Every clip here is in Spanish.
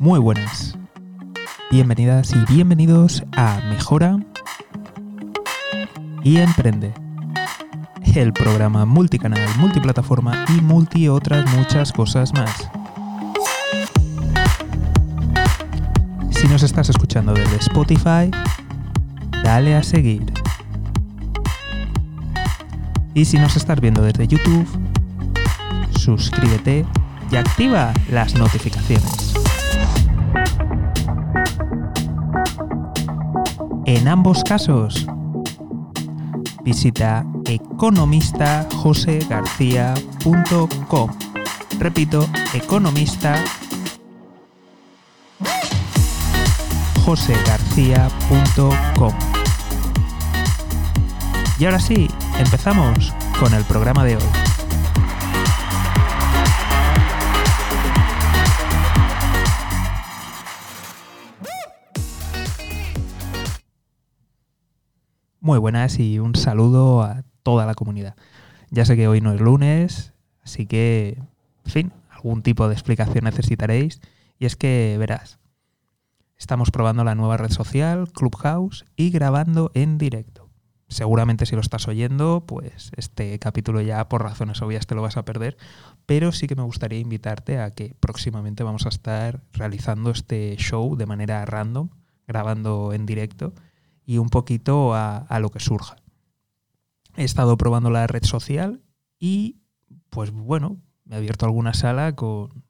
Muy buenas. Bienvenidas y bienvenidos a Mejora y Emprende. El programa multicanal, multiplataforma y multi otras muchas cosas más. Si nos estás escuchando desde Spotify, dale a seguir. Y si nos estás viendo desde YouTube, suscríbete y activa las notificaciones. En ambos casos, visita economistajosegarcía.com. Repito, economista josegarcía.com. Y ahora sí, empezamos con el programa de hoy. Muy buenas y un saludo a toda la comunidad. Ya sé que hoy no es lunes, así que, en fin, algún tipo de explicación necesitaréis. Y es que, verás, estamos probando la nueva red social, Clubhouse, y grabando en directo. Seguramente si lo estás oyendo, pues este capítulo ya por razones obvias te lo vas a perder, pero sí que me gustaría invitarte a que próximamente vamos a estar realizando este show de manera random, grabando en directo y un poquito a, lo que surja. He estado probando la red social y, pues bueno, me he abierto alguna sala con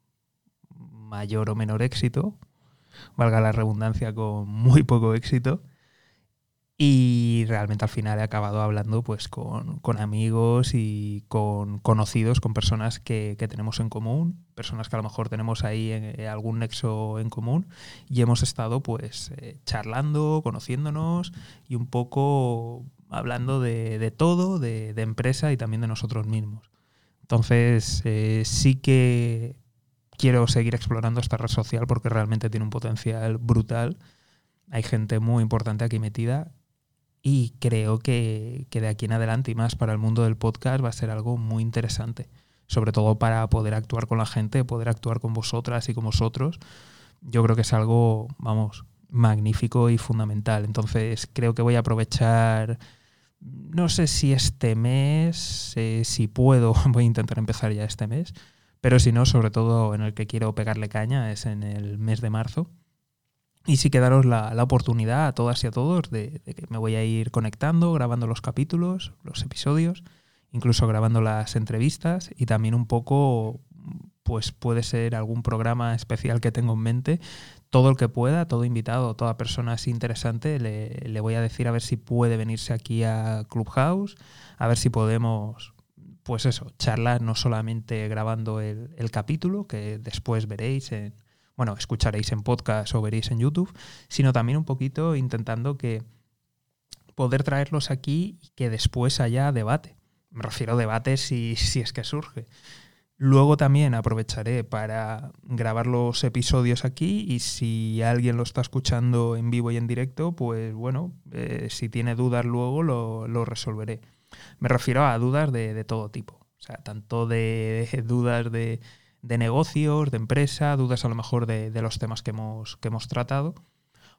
mayor o menor éxito, valga la redundancia, con muy poco éxito. Y realmente al final he acabado hablando pues con, amigos y con conocidos, con personas que, tenemos en común, personas que a lo mejor tenemos ahí en, algún nexo en común y hemos estado pues eh, charlando, conociéndonos y un poco hablando de, todo, de, empresa y también de nosotros mismos. Entonces eh, sí que quiero seguir explorando esta red social porque realmente tiene un potencial brutal. Hay gente muy importante aquí metida y creo que, de aquí en adelante y más para el mundo del podcast va a ser algo muy interesante, sobre todo para poder actuar con la gente, poder actuar con vosotras y con vosotros. Yo creo que es algo, vamos, magnífico y fundamental. Entonces creo que voy a aprovechar, no sé si este mes, eh, si puedo, voy a intentar empezar ya este mes, pero si no, sobre todo en el que quiero pegarle caña es en el mes de marzo y sí que daros la, oportunidad a todas y a todos de, que me voy a ir conectando, grabando los capítulos, los episodios, incluso grabando las entrevistas y también un poco, pues puede ser algún programa especial que tengo en mente. Todo el que pueda, todo invitado, toda persona así interesante, le, voy a decir a ver si puede venirse aquí a Clubhouse, a ver si podemos pues eso, charlar no solamente grabando el, el, capítulo, que después veréis en, bueno, escucharéis en podcast o veréis en YouTube, sino también un poquito intentando que poder traerlos aquí y que después haya debate. Me refiero a debate si, si es que surge. Luego también aprovecharé para grabar los episodios aquí y si alguien lo está escuchando en vivo y en directo, pues bueno, eh, si tiene dudas luego lo, resolveré. Me refiero a dudas de, de todo tipo. O sea, tanto de dudas de de negocios, de empresa, dudas a lo mejor de, los temas que hemos, que hemos tratado,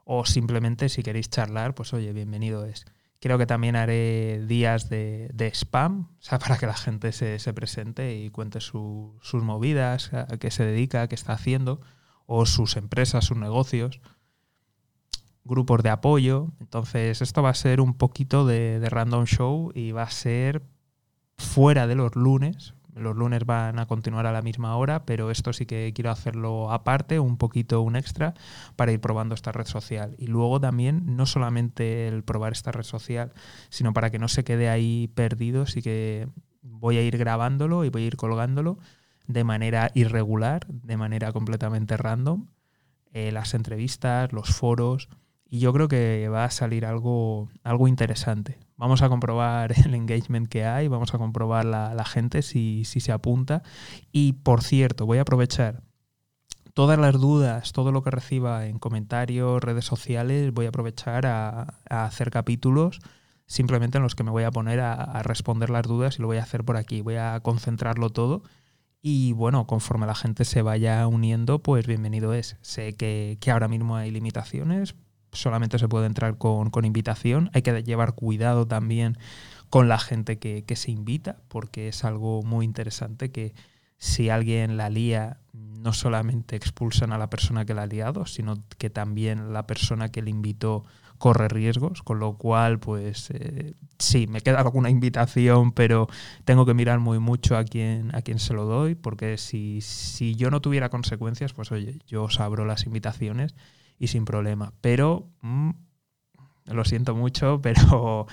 o simplemente si queréis charlar, pues oye, bienvenido es. Creo que también haré días de, spam, o sea, para que la gente se, presente y cuente sus movidas, a qué se dedica, qué está haciendo, o sus empresas, sus negocios, grupos de apoyo. Entonces, esto va a ser un poquito de, de random show y va a ser fuera de los lunes, los lunes van a continuar a la misma hora, pero esto sí que quiero hacerlo aparte, un poquito, un extra, para ir probando esta red social. Y luego también, no solamente el probar esta red social, sino para que no se quede ahí perdido, sí que voy a ir grabándolo y voy a ir colgándolo de manera irregular, de manera completamente random, eh, las entrevistas, los foros, y yo creo que va a salir algo, algo interesante. Vamos a comprobar el engagement que hay, vamos a comprobar la, gente si, se apunta. Y por cierto, voy a aprovechar todas las dudas, todo lo que reciba en comentarios, redes sociales, voy a aprovechar a, hacer capítulos simplemente en los que me voy a poner a, responder las dudas y lo voy a hacer por aquí. Voy a concentrarlo todo Y bueno, conforme la gente se vaya uniendo, pues bienvenido es. Sé que, ahora mismo hay limitaciones, solamente se puede entrar con, invitación. Hay que llevar cuidado también con la gente que, que, se invita, porque es algo muy interesante que si alguien la lía, no solamente expulsan a la persona que la ha liado, sino que también la persona que le invitó corre riesgos, con lo cual, pues eh, sí, me queda alguna invitación, pero tengo que mirar muy mucho a quién, a quién se lo doy, porque si, si yo no tuviera consecuencias, pues oye, yo os abro las invitaciones y sin problema. Pero, mm, lo siento mucho, pero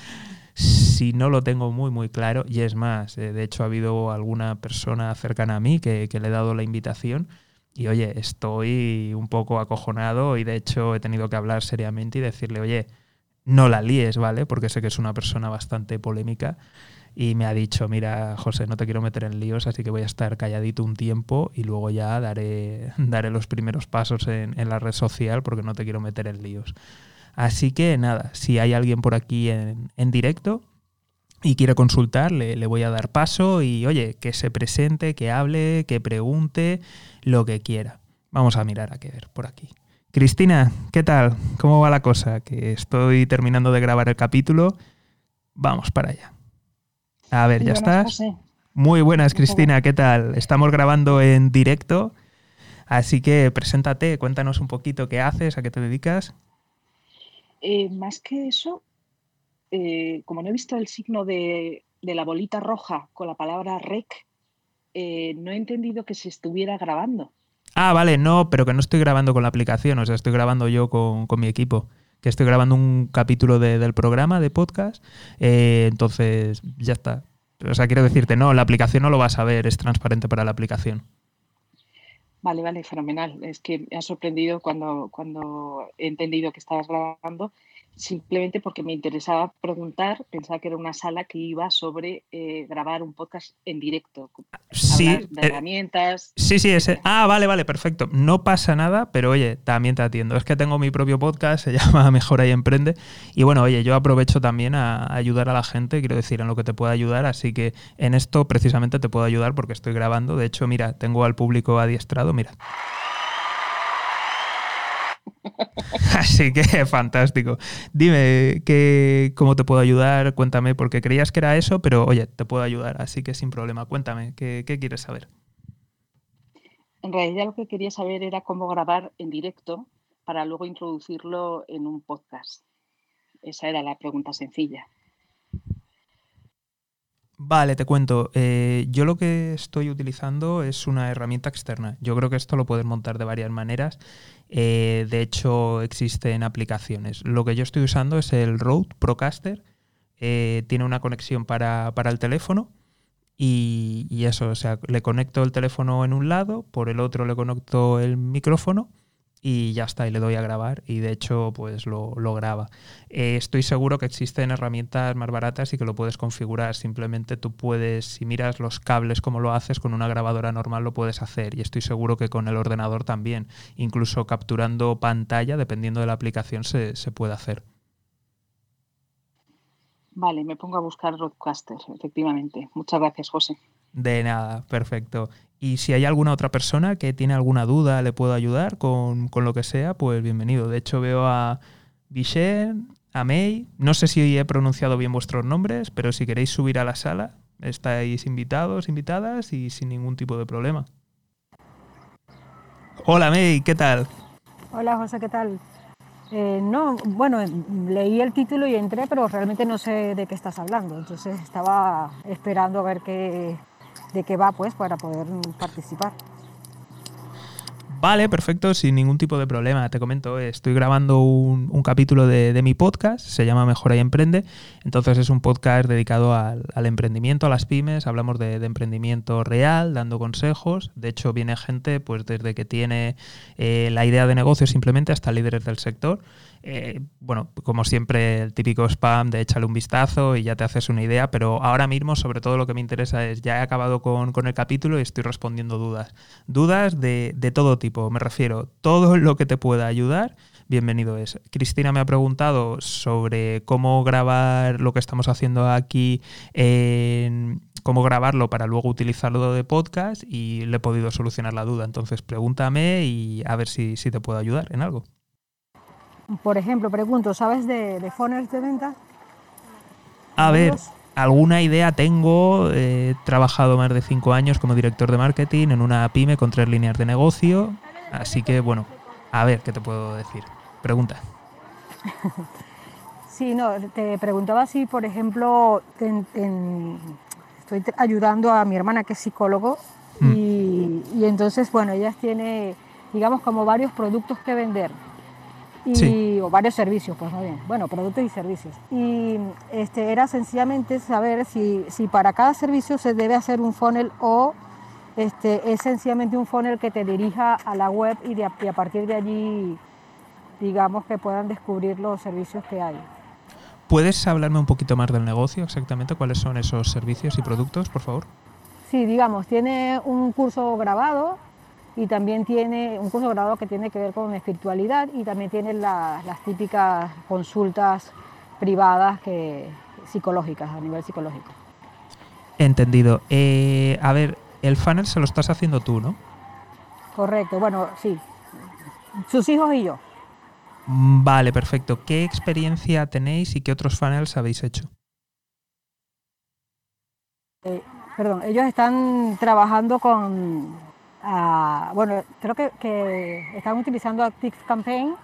si no lo tengo muy, muy claro, y es más, eh, de hecho ha habido alguna persona cercana a mí que, que le he dado la invitación, y oye, estoy un poco acojonado y de hecho he tenido que hablar seriamente y decirle, oye, no la líes, ¿vale? Porque sé que es una persona bastante polémica y me ha dicho, mira, José, no te quiero meter en líos, así que voy a estar calladito un tiempo y luego ya daré, daré los primeros pasos en, la red social porque no te quiero meter en líos. Así que nada, si hay alguien por aquí en, en directo, y quiere consultar, le, le, voy a dar paso y oye, que se presente, que hable, que pregunte, lo que quiera. Vamos a mirar a qué ver por aquí. Cristina, ¿qué tal? ¿Cómo va la cosa? Que estoy terminando de grabar el capítulo. Vamos para allá. A ver, ¿ya estás? Muy buenas, Cristina, ¿qué tal? Estamos grabando en directo, así que preséntate, cuéntanos un poquito qué haces, a qué te dedicas. Eh, más que eso, eh, como no he visto el signo de, la bolita roja con la palabra rec, eh, no he entendido que se estuviera grabando. Ah, vale, no, pero que no estoy grabando con la aplicación, o sea, estoy grabando yo con, mi equipo, que estoy grabando un capítulo del programa de podcast, eh, entonces ya está. O sea, quiero decirte, no, la aplicación no lo vas a ver, es transparente para la aplicación. Vale, vale, fenomenal. Es que me ha sorprendido cuando, cuando he entendido que estabas grabando simplemente porque me interesaba preguntar, pensaba que era una sala que iba sobre eh, grabar un podcast en directo, sí, de eh, herramientas. Sí, sí, ese. Ah, vale, vale, perfecto. No pasa nada, pero oye, también te atiendo. Es que tengo mi propio podcast, se llama Mejora y Emprende. Y bueno, oye, yo aprovecho también a ayudar a la gente, quiero decir, en lo que te pueda ayudar. Así que en esto precisamente te puedo ayudar porque estoy grabando. De hecho, mira, tengo al público adiestrado, mira. Así que fantástico. Dime que, cómo te puedo ayudar, cuéntame, porque creías que era eso, pero oye, te puedo ayudar, así que sin problema. Cuéntame, ¿qué, quieres saber? En realidad lo que quería saber era cómo grabar en directo para luego introducirlo en un podcast. Esa era la pregunta sencilla. Vale, te cuento. Eh, yo lo que estoy utilizando es una herramienta externa. Yo creo que esto lo puedes montar de varias maneras. Eh, de hecho, existen aplicaciones. Lo que yo estoy usando es el Rode Procaster. Eh, tiene una conexión para, el teléfono. Y, eso, o sea, le conecto el teléfono en un lado, por el otro le conecto el micrófono y ya está, y le doy a grabar y de hecho pues lo, graba. Eh, estoy seguro que existen herramientas más baratas y que lo puedes configurar, simplemente tú puedes, si miras los cables como lo haces, con una grabadora normal lo puedes hacer y estoy seguro que con el ordenador también, incluso capturando pantalla, dependiendo de la aplicación, se, se puede hacer. Vale, me pongo a buscar Roadcaster, efectivamente. Muchas gracias, José. De nada, perfecto. Y si hay alguna otra persona que tiene alguna duda, le puedo ayudar con, lo que sea, pues bienvenido. De hecho, veo a Bichen, a May. No sé si he pronunciado bien vuestros nombres, pero si queréis subir a la sala, estáis invitados, invitadas y sin ningún tipo de problema. Hola May, ¿qué tal? Hola José, ¿qué tal? Eh, no, bueno, leí el título y entré, pero realmente no sé de qué estás hablando. Entonces estaba esperando a ver qué, de qué va, pues, para poder participar. Vale, perfecto, sin ningún tipo de problema. Te comento, estoy grabando un, capítulo de, mi podcast, se llama Mejora y Emprende. Entonces es un podcast dedicado al, emprendimiento, a las pymes. Hablamos de, emprendimiento real, dando consejos. De hecho, viene gente pues desde que tiene eh, la idea de negocio simplemente hasta líderes del sector. Eh, bueno, como siempre, el típico spam de échale un vistazo y ya te haces una idea, pero ahora mismo sobre todo lo que me interesa es, ya he acabado con, el capítulo y estoy respondiendo dudas. Dudas de, todo tipo, me refiero, todo lo que te pueda ayudar bienvenido es. Cristina me ha preguntado sobre cómo grabar lo que estamos haciendo aquí en, cómo grabarlo para luego utilizarlo de podcast y le he podido solucionar la duda. Entonces pregúntame y a ver si, si te puedo ayudar en algo. Por ejemplo, pregunto, ¿sabes de, de funnels de venta? A ver, alguna idea tengo. He trabajado más de cinco años como director de marketing en una pyme con tres líneas de negocio. Así que, bueno, a ver qué te puedo decir. Pregunta. Sí, no, te preguntaba si, por ejemplo, estoy ayudando a mi hermana que es psicólogo mm. y, y, entonces, bueno, ella tiene, digamos, como varios productos que vender y, o varios servicios, pues más bien, bueno, productos y servicios. Y este, era sencillamente saber si, si para cada servicio se debe hacer un funnel o este, es sencillamente un funnel que te dirija a la web y, de, y a partir de allí, digamos, que puedan descubrir los servicios que hay. ¿Puedes hablarme un poquito más del negocio exactamente? ¿Cuáles son esos servicios y productos, por favor? Sí, digamos, tiene un curso grabado y también tiene un curso grabado que tiene que ver con espiritualidad y también tiene las típicas consultas privadas que, psicológicas, a nivel psicológico. Entendido. Eh, a ver, el funnel se lo estás haciendo tú, ¿no? Correcto, bueno, sí. Sus hijos y yo. Mm, vale, perfecto. ¿Qué experiencia tenéis y qué otros funnels habéis hecho? Eh, perdón, ellos están trabajando con bueno, creo que, están utilizando Active Campaign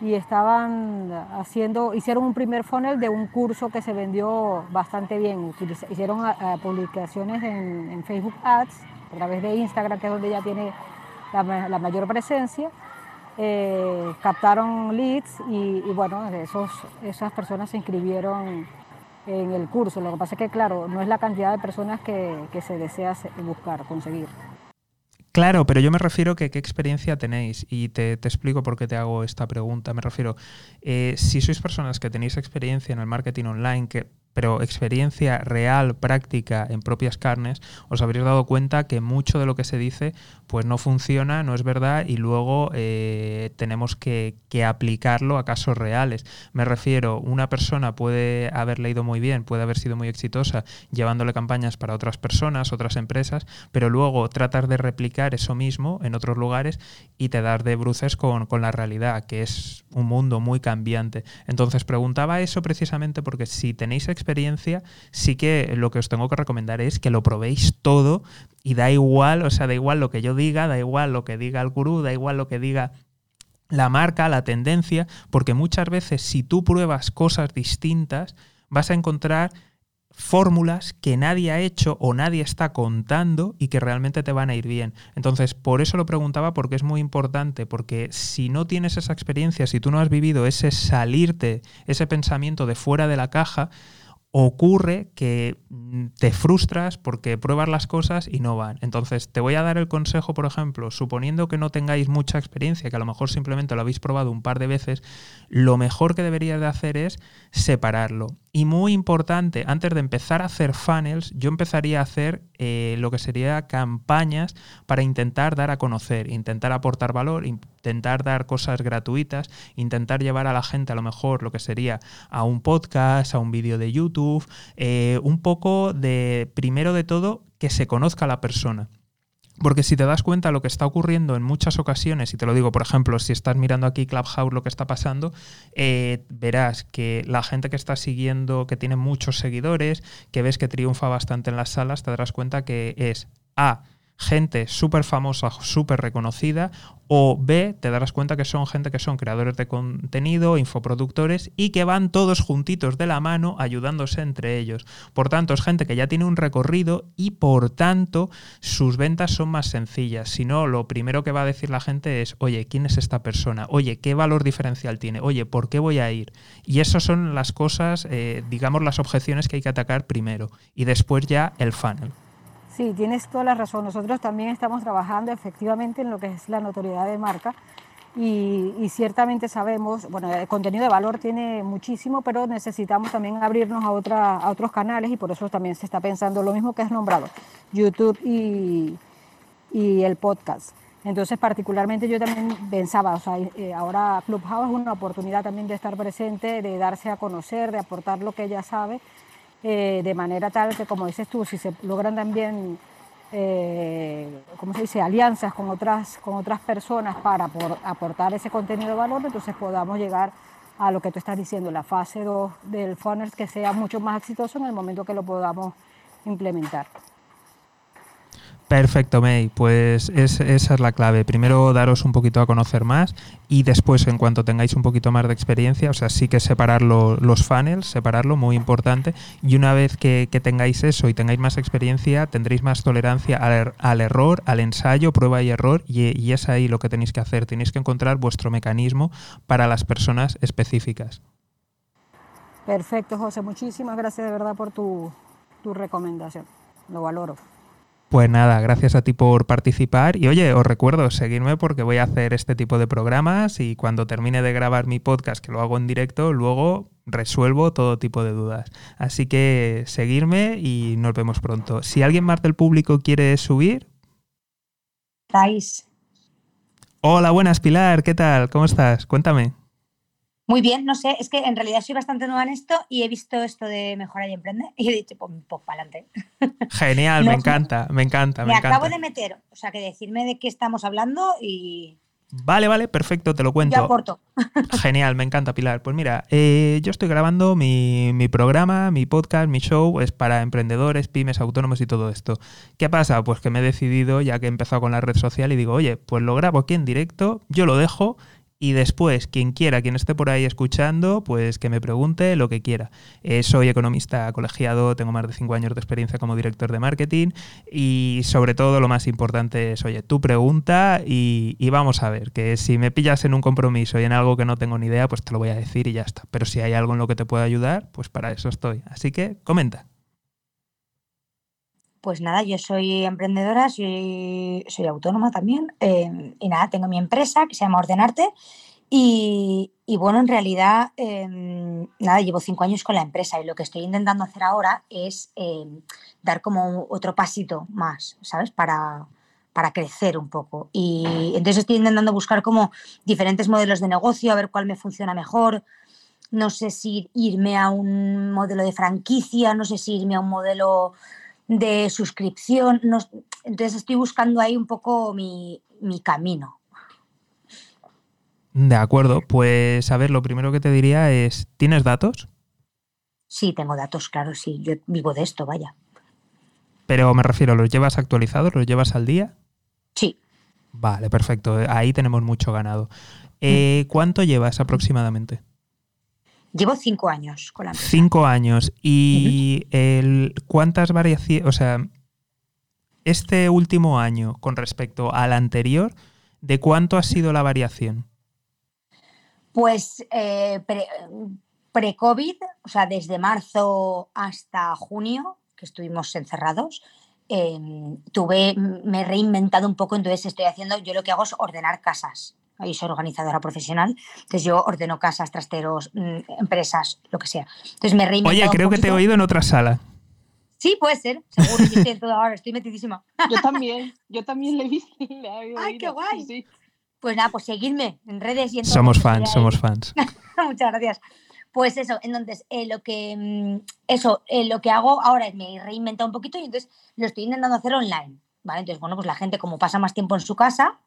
y estaban haciendo, hicieron un primer funnel de un curso que se vendió bastante bien. hicieron publicaciones en, Facebook Ads a través de Instagram, que es donde ya tiene la, mayor presencia. Eh, captaron leads y, bueno, esos, esas personas se inscribieron en el curso. Lo que pasa es que, claro, no es la cantidad de personas que se desea buscar, conseguir. Claro, pero yo me refiero que qué experiencia tenéis y te, explico por qué te hago esta pregunta. Me refiero, eh, si sois personas que tenéis experiencia en el marketing online, que pero experiencia real, práctica, en propias carnes, os habréis dado cuenta que mucho de lo que se dice pues no funciona, no es verdad y luego eh, tenemos que, aplicarlo a casos reales. Me refiero, una persona puede haber leído muy bien, puede haber sido muy exitosa llevándole campañas para otras personas, otras empresas, pero luego tratar de replicar eso mismo en otros lugares y te dar de bruces con, con la realidad, que es un mundo muy cambiante. Entonces preguntaba eso precisamente porque si tenéis experiencia experiencia, sí que lo que os tengo que recomendar es que lo probéis todo y da igual, o sea, da igual lo que yo diga, da igual lo que diga el gurú, da igual lo que diga la marca, la tendencia, porque muchas veces si tú pruebas cosas distintas, vas a encontrar fórmulas que nadie ha hecho o nadie está contando y que realmente te van a ir bien. Entonces, por eso lo preguntaba porque es muy importante, porque si no tienes esa experiencia, si tú no has vivido ese salirte, ese pensamiento de fuera de la caja, ocurre que mm, te frustras porque pruebas las cosas y no van. Entonces, te voy a dar el consejo, por ejemplo, suponiendo que no tengáis mucha experiencia, que a lo mejor simplemente lo habéis probado un par de veces, lo mejor que deberías de hacer es separarlo. Y muy importante, antes de empezar a hacer funnels, yo empezaría a hacer eh, lo que sería campañas para intentar dar a conocer, intentar aportar valor, intentar dar cosas gratuitas, intentar llevar a la gente a lo mejor lo que sería a un podcast, a un vídeo de YouTube, eh, un poco de, primero de todo, que se conozca la persona. Porque si te das cuenta lo que está ocurriendo en muchas ocasiones, y te lo digo, por ejemplo, si estás mirando aquí Clubhouse lo que está pasando, eh, verás que la gente que está siguiendo, que tiene muchos seguidores, que ves que triunfa bastante en las salas, te darás cuenta que es A gente súper famosa, súper reconocida, o B, te darás cuenta que son gente que son creadores de contenido, infoproductores y que van todos juntitos de la mano ayudándose entre ellos. Por tanto, es gente que ya tiene un recorrido y por tanto sus ventas son más sencillas. Si no, lo primero que va a decir la gente es, oye, ¿quién es esta persona? Oye, ¿qué valor diferencial tiene? Oye, ¿por qué voy a ir? Y esas son las cosas, eh, digamos, las objeciones que hay que atacar primero y después ya el funnel. Sí, tienes toda la razón. Nosotros también estamos trabajando efectivamente en lo que es la notoriedad de marca y, ciertamente sabemos, bueno, el contenido de valor tiene muchísimo, pero necesitamos también abrirnos a, otra, a otros canales y por eso también se está pensando lo mismo que has nombrado, YouTube y, el podcast. Entonces, particularmente yo también pensaba, o sea, eh, ahora Clubhouse es una oportunidad también de estar presente, de darse a conocer, de aportar lo que ella sabe eh, de manera tal que, como dices tú, si se logran también, eh, ¿cómo se dice?, alianzas con otras, con otras personas para aportar ese contenido de valor, entonces podamos llegar a lo que tú estás diciendo, la fase 2 del funnel que sea mucho más exitoso en el momento que lo podamos implementar. Perfecto, May. Pues esa es la clave. Primero daros un poquito a conocer más y después, en cuanto tengáis un poquito más de experiencia, o sea, sí que separar los funnels, separarlo, muy importante. Y una vez que, tengáis eso y tengáis más experiencia, tendréis más tolerancia al, er, error, al ensayo, prueba y error. Y, y es ahí lo que tenéis que hacer. Tenéis que encontrar vuestro mecanismo para las personas específicas. Perfecto, José. Muchísimas gracias de verdad por tu, tu recomendación. Lo valoro. Pues nada, gracias a ti por participar y oye, os recuerdo seguirme porque voy a hacer este tipo de programas y cuando termine de grabar mi podcast, que lo hago en directo, luego resuelvo todo tipo de dudas. Así que seguirme y nos vemos pronto. Si alguien más del público quiere subir... Thais. Hola, buenas Pilar, ¿qué tal? ¿Cómo estás? Cuéntame. Muy bien, no sé, es que en realidad soy bastante nueva en esto y he visto esto de Mejora y Emprende y he dicho, pues, pues para adelante. Genial, me encanta, me encanta. Me, acabo de meter, o sea, que decirme de qué estamos hablando y... Vale, vale, perfecto, te lo cuento. Yo aporto. Genial, me encanta, Pilar. Pues mira, eh, yo estoy grabando mi, mi, programa, mi podcast, mi show, es para emprendedores, pymes, autónomos y todo esto. ¿Qué pasa? Pues que me he decidido, ya que he empezado con la red social, y digo, oye, pues lo grabo aquí en directo, yo lo dejo y después, quien quiera, quien esté por ahí escuchando, pues que me pregunte lo que quiera. Eh, soy economista colegiado, tengo más de cinco años de experiencia como director de marketing y sobre todo lo más importante es, oye, tu pregunta y, y, vamos a ver, que si me pillas en un compromiso y en algo que no tengo ni idea, pues te lo voy a decir y ya está. Pero si hay algo en lo que te pueda ayudar, pues para eso estoy. Así que comenta. Pues nada, yo soy emprendedora, soy, soy autónoma también em, y nada, tengo mi empresa que se llama Ordenarte y, bueno, en realidad, em, nada, llevo cinco años con la empresa y lo que estoy intentando hacer ahora es em, dar como otro pasito más, ¿sabes? Para, para crecer un poco. Y entonces estoy intentando buscar como diferentes modelos de negocio, a ver cuál me funciona mejor. No sé si irme a un modelo de franquicia, no sé si irme a un modelo de suscripción. entonces estoy buscando ahí un poco mi, camino. De acuerdo, pues a ver, lo primero que te diría es, ¿tienes datos? Sí, tengo datos, claro, sí, yo vivo de esto, vaya. Pero me refiero, ¿los llevas actualizados? ¿Los llevas al día? Sí. Vale, perfecto, ahí tenemos mucho ganado. Eh, ¿Cuánto llevas aproximadamente? Llevo cinco años con la empresa. Cinco años. ¿Y el, cuántas variaciones, o sea, este último año con respecto al anterior, ¿de cuánto ha sido la variación? Pues eh, pre-COVID, o sea, desde marzo hasta junio, que estuvimos encerrados, em, tuve, me he reinventado un poco, entonces estoy haciendo, yo lo que hago es ordenar casas y soy organizadora profesional, entonces yo ordeno casas, trasteros, mm, empresas, lo que sea. Entonces me Oye, creo que te he oído en otra sala. Sí, puede ser, seguro, yo estoy ahora, estoy metidísima. Yo también, yo también le he visto. ¡Ay, qué guay! Pues nada, pues seguidme en redes y en Somos fans, somos fans. Muchas gracias. Pues eso, entonces, eh, lo que mm, eso, eh, lo que hago ahora es me he reinventado un poquito y entonces lo estoy intentando hacer online. ¿Vale? Entonces, bueno, pues la gente como pasa más tiempo en su casa,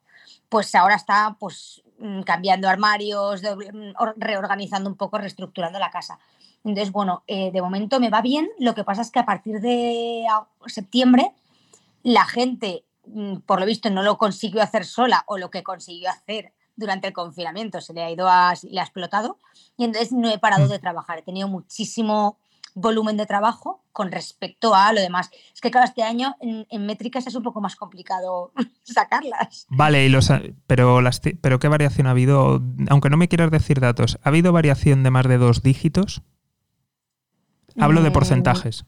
pues ahora está pues mm, cambiando armarios, mm, reorganizando un poco, reestructurando la casa. Entonces, bueno, eh, de momento me va bien. Lo que pasa es que a partir de septiembre la gente, mm, por lo visto, no lo consiguió hacer sola o lo que consiguió hacer durante el confinamiento se le ha ido a, le ha explotado y entonces no he parado de trabajar. He tenido muchísimo volumen de trabajo con respecto a lo demás. Es que claro, este año en, métricas es un poco más complicado sacarlas. Vale, y los, pero, las, pero ¿qué variación ha habido? Aunque no me quieras decir datos, ¿ha habido variación de más de dos dígitos? Hablo de mm, porcentajes.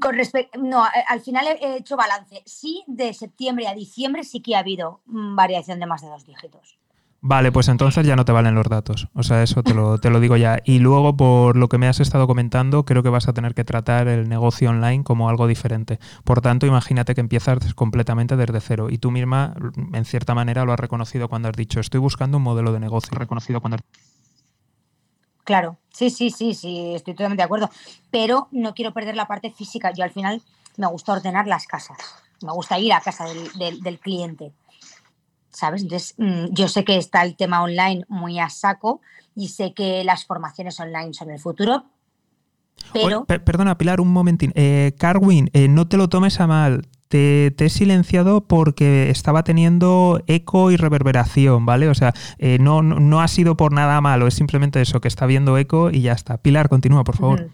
Con respecto, no, al final he hecho balance. Sí, de septiembre a diciembre sí que ha habido mm, variación de más de dos dígitos. Vale, pues entonces ya no te valen los datos. O sea, eso te lo, te lo digo ya. Y luego, por lo que me has estado comentando, creo que vas a tener que tratar el negocio online como algo diferente. Por tanto, imagínate que empiezas completamente desde cero. Y tú misma, en cierta manera, lo has reconocido cuando has dicho, estoy buscando un modelo de negocio. Reconocido cuando Claro, sí, sí, sí, sí, estoy totalmente de acuerdo. Pero no quiero perder la parte física. Yo al final me gusta ordenar las casas. Me gusta ir a casa del, cliente. ¿Sabes? Entonces, mm, yo sé que está el tema online muy a saco y sé que las formaciones online son el futuro. Pero... perdona, Pilar, un momentín. Eh, Carwin, eh, no te lo tomes a mal te, he silenciado porque estaba teniendo eco y reverberación, ¿vale? O sea, eh, no, no, ha sido por nada malo, es simplemente eso, que está viendo eco y ya está. Pilar, continúa, por favor.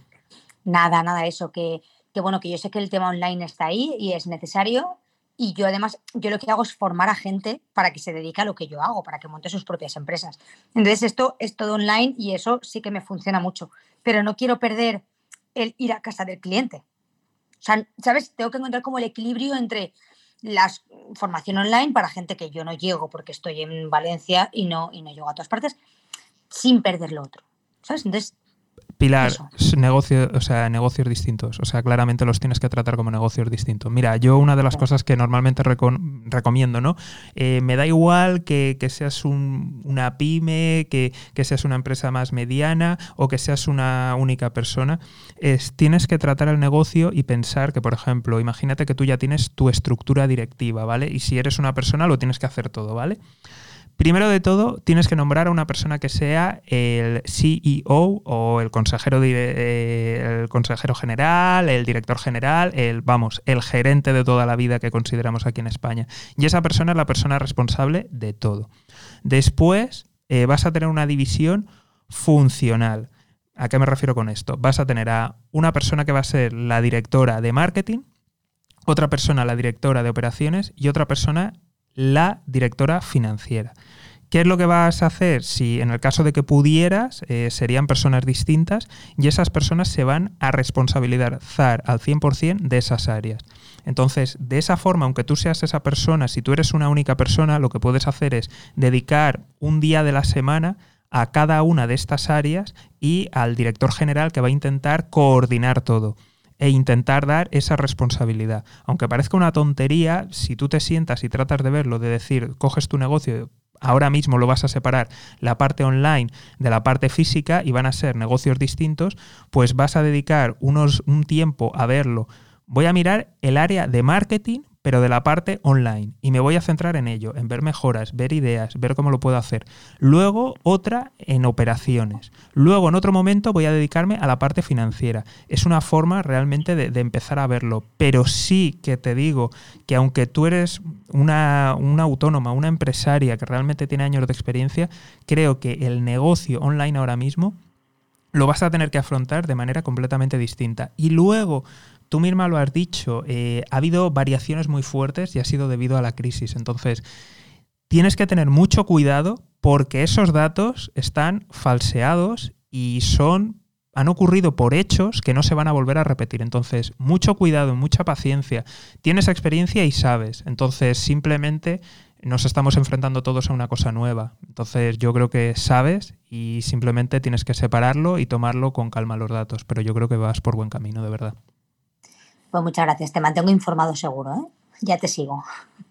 Nada, nada, eso, que, que bueno, que yo sé que el tema online está ahí y es necesario. Y yo además, yo lo que hago es formar a gente para que se dedique a lo que yo hago, para que monte sus propias empresas. Entonces esto es todo online y eso sí que me funciona mucho. Pero no quiero perder el ir a casa del cliente. O sea, ¿sabes? Tengo que encontrar como el equilibrio entre la formación online para gente que yo no llego porque estoy en Valencia y no, y no llego a todas partes, sin perder lo otro. ¿Sabes? Entonces, Pilar, negocio, o sea, negocios distintos. O sea, claramente los tienes que tratar como negocios distintos. Mira, yo una de las cosas que normalmente recomiendo, ¿no? Eh, me da igual que, seas una pyme, que, seas una empresa más mediana o que seas una única persona. Es, tienes que tratar el negocio y pensar que, por ejemplo, imagínate que tú ya tienes tu estructura directiva, ¿vale? Y si eres una persona, lo tienes que hacer todo, ¿vale? Primero de todo, tienes que nombrar a una persona que sea el CEO o el consejero, eh, el consejero general, el director general, el, vamos, el gerente de toda la vida que consideramos aquí en España. Y esa persona es la persona responsable de todo. Después eh, vas a tener una división funcional. ¿A qué me refiero con esto? Vas a tener a una persona que va a ser la directora de marketing, otra persona la directora de operaciones y otra persona la directora financiera. ¿Qué es lo que vas a hacer? Si en el caso de que pudieras, eh, serían personas distintas y esas personas se van a responsabilizar al 100% de esas áreas. Entonces, de esa forma, aunque tú seas esa persona, si tú eres una única persona, lo que puedes hacer es dedicar un día de la semana a cada una de estas áreas y al director general que va a intentar coordinar todo e intentar dar esa responsabilidad. Aunque parezca una tontería, si tú te sientas y tratas de verlo, de decir, coges tu negocio, ahora mismo lo vas a separar la parte online de la parte física y van a ser negocios distintos, pues vas a dedicar unos, un tiempo a verlo. Voy a mirar el área de marketing pero de la parte online. Y me voy a centrar en ello, en ver mejoras, ver ideas, ver cómo lo puedo hacer. Luego otra en operaciones. Luego en otro momento voy a dedicarme a la parte financiera. Es una forma realmente de, empezar a verlo. Pero sí que te digo que aunque tú eres una, una autónoma, una empresaria que realmente tiene años de experiencia, creo que el negocio online ahora mismo lo vas a tener que afrontar de manera completamente distinta. Y luego tú misma lo has dicho, eh, ha habido variaciones muy fuertes y ha sido debido a la crisis. Entonces, tienes que tener mucho cuidado porque esos datos están falseados y son han ocurrido por hechos que no se van a volver a repetir. Entonces, mucho cuidado, mucha paciencia. Tienes experiencia y sabes. Entonces, simplemente nos estamos enfrentando todos a una cosa nueva. Entonces, yo creo que sabes y simplemente tienes que separarlo y tomarlo con calma los datos. Pero yo creo que vas por buen camino, de verdad. Pues muchas gracias, te mantengo informado seguro, ¿eh? Ya te sigo.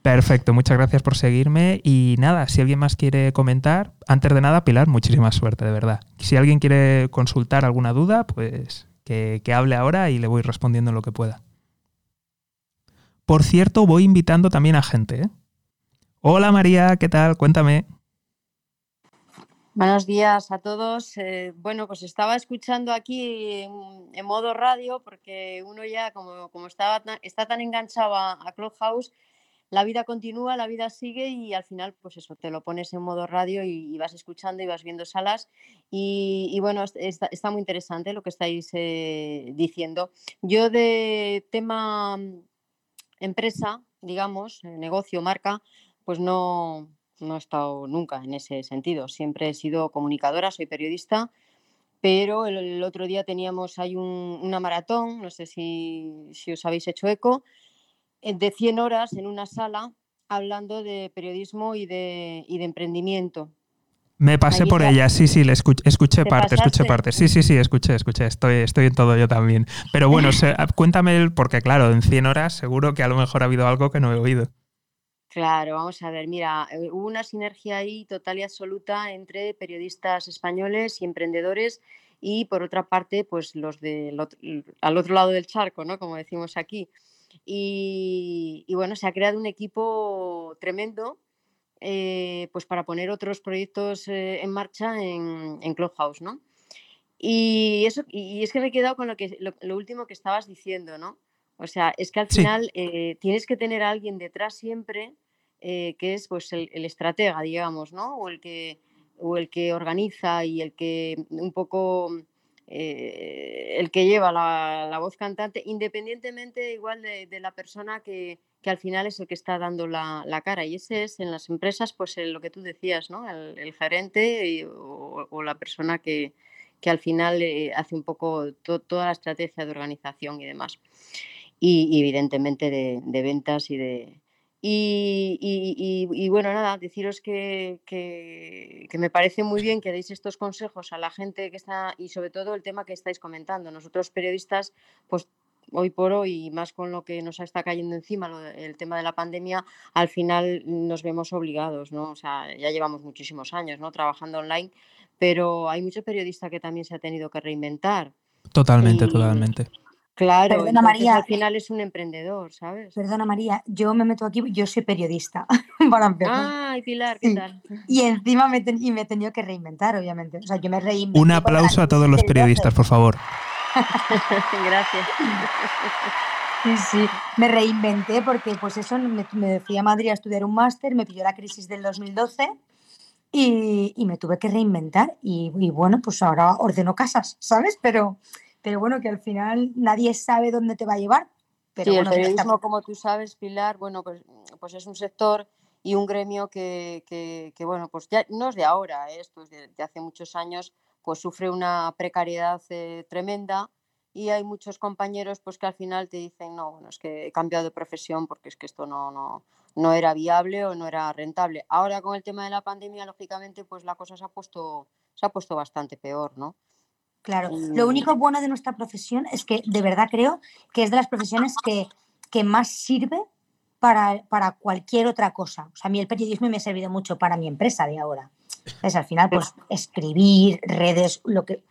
Perfecto, muchas gracias por seguirme. Y nada, si alguien más quiere comentar, antes de nada, Pilar, muchísima suerte, de verdad. Si alguien quiere consultar alguna duda, pues que, que hable ahora y le voy respondiendo lo que pueda. Por cierto, voy invitando también a gente. ¿eh? Hola María, ¿qué tal? Cuéntame. Buenos días a todos. Eh, bueno, pues estaba escuchando aquí en, modo radio porque uno ya, como, como estaba, está tan enganchado a, Clubhouse, la vida continúa, la vida sigue y al final, pues eso, te lo pones en modo radio y, vas escuchando y vas viendo salas. Y, bueno, está, muy interesante lo que estáis eh, diciendo. Yo de tema mm, empresa, digamos, negocio, marca, pues no, no he estado nunca en ese sentido. Siempre he sido comunicadora, soy periodista, pero el, otro día teníamos ahí una maratón, no sé si, os habéis hecho eco, eh, de 100 horas en una sala hablando de periodismo y de, de emprendimiento. Me pasé por ella, sí, sí, le escuché, escuché parte, escuché parte. Sí, sí, sí, escuché, escuché, estoy, estoy en todo yo también. Pero bueno, ah, cuéntame, porque claro, en 100 horas seguro que a lo mejor ha habido algo que no he oído. Claro, vamos a ver, mira, eh, hubo una sinergia ahí total y absoluta entre periodistas españoles y emprendedores y por otra parte, pues los de al otro lado del charco, ¿no? Como decimos aquí. Y, bueno, se ha creado un equipo tremendo eh, pues para poner otros proyectos eh, en marcha en, en Clubhouse, ¿no? Y, eso, y es que me he quedado con lo, que, lo, último que estabas diciendo, ¿no? O sea, es que al final eh, tienes que tener a alguien detrás siempre que es pues el, estratega, digamos, ¿no? O el que, o el que organiza y el que un poco el que lleva la, voz cantante, independientemente igual de, la persona que, que, al final es el que está dando la, cara. Y ese es en las empresas, pues lo que tú decías, ¿no? El, gerente o, la persona que, que al final eh, hace un poco toda la estrategia de organización y demás. Y, evidentemente de, ventas y de... Y, bueno, nada, deciros que, que, me parece muy bien que deis estos consejos a la gente que está y sobre todo el tema que estáis comentando. Nosotros periodistas, pues hoy por hoy, y más con lo que nos está cayendo encima, el tema de la pandemia, al final nos vemos obligados, ¿no? O sea, ya llevamos muchísimos años, ¿no? Trabajando online, pero hay mucho periodista que también se ha tenido que reinventar. Totalmente, totalmente. Claro, Perdona, María, al final es un emprendedor, ¿sabes? Perdona María, yo me meto aquí, yo soy periodista, para empezar. Ay, Pilar, ¿qué tal? Y encima me, y me he tenido que reinventar, obviamente. O sea, yo me reinventé. Un aplauso a todos los periodistas, por favor. Gracias. Sí, sí, me reinventé porque pues eso, me, me fui a Madrid a estudiar un máster, me pilló la crisis del 2012 y, me tuve que reinventar y, bueno, pues ahora ordeno casas, ¿sabes? Pero, pero bueno, que al final nadie sabe dónde te va a llevar. Pero sí, bueno, el periodismo, como tú sabes, Pilar, bueno, pues, pues es un sector y un gremio que, que, bueno, pues ya no es de ahora, ¿eh? esto es de, hace muchos años, pues sufre una precariedad eh, tremenda y hay muchos compañeros pues que al final te dicen, no, bueno, es que he cambiado de profesión porque es que esto no, no, no era viable o no era rentable. Ahora con el tema de la pandemia, lógicamente, pues la cosa se ha puesto, se ha puesto bastante peor, ¿no? Claro, lo único bueno de nuestra profesión es que de verdad creo que es de las profesiones que, que más sirve para, para, cualquier otra cosa. O sea, a mí el periodismo me ha servido mucho para mi empresa de ahora. Es al final, pues escribir, redes, lo que,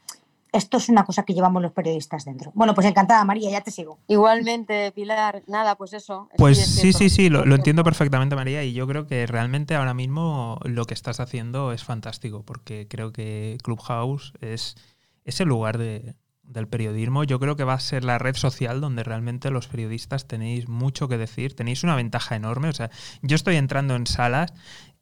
esto es una cosa que llevamos los periodistas dentro. Bueno, pues encantada, María, ya te sigo. Igualmente, Pilar, nada, pues eso. Pues sí, sí, sí, lo, entiendo perfectamente, María, y yo creo que realmente ahora mismo lo que estás haciendo es fantástico, porque creo que Clubhouse es, ese lugar de, del periodismo, yo creo que va a ser la red social donde realmente los periodistas tenéis mucho que decir, tenéis una ventaja enorme. O sea, yo estoy entrando en salas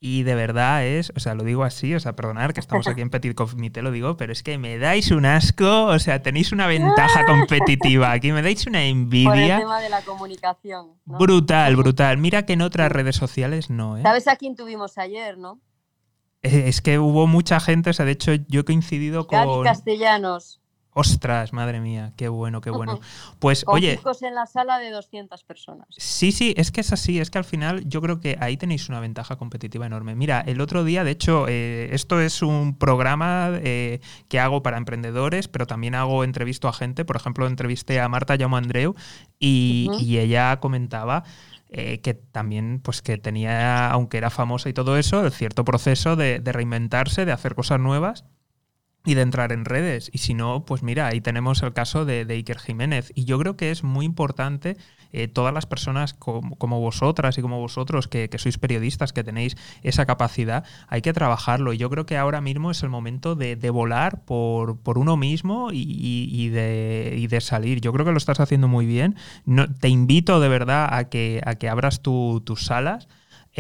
y de verdad es, o sea, lo digo así, o sea, perdonar que estamos aquí en Petit Comité, lo digo, pero es que me dais un asco, o sea, tenéis una ventaja competitiva aquí, me dais una envidia. Por el tema de la comunicación. Brutal, brutal. Mira que en otras redes sociales no, ¿eh? ¿Sabes a quién tuvimos ayer, no? Es que hubo mucha gente, o sea, de hecho yo he coincidido con... Castellanos. Ostras, madre mía, qué bueno, qué bueno. Pues Con oye. en la sala de 200 personas. Sí, sí, es que es así, es que al final yo creo que ahí tenéis una ventaja competitiva enorme. Mira, el otro día, de hecho, eh, esto es un programa eh, que hago para emprendedores, pero también hago entrevisto a gente. Por ejemplo, entrevisté a Marta Llamo Andreu y, ella comentaba. Eh, que también pues que tenía, aunque era famosa y todo eso, el cierto proceso de, de reinventarse, de hacer cosas nuevas y de entrar en redes. Y si no, pues mira, ahí tenemos el caso de, Iker Jiménez. Y yo creo que es muy importante eh, todas las personas como, vosotras y como vosotros, que, sois periodistas, que tenéis esa capacidad, hay que trabajarlo. Y yo creo que ahora mismo es el momento de, volar por, por, uno mismo y, de, salir. Yo creo que lo estás haciendo muy bien. No, te invito de verdad a que, a que abras tus salas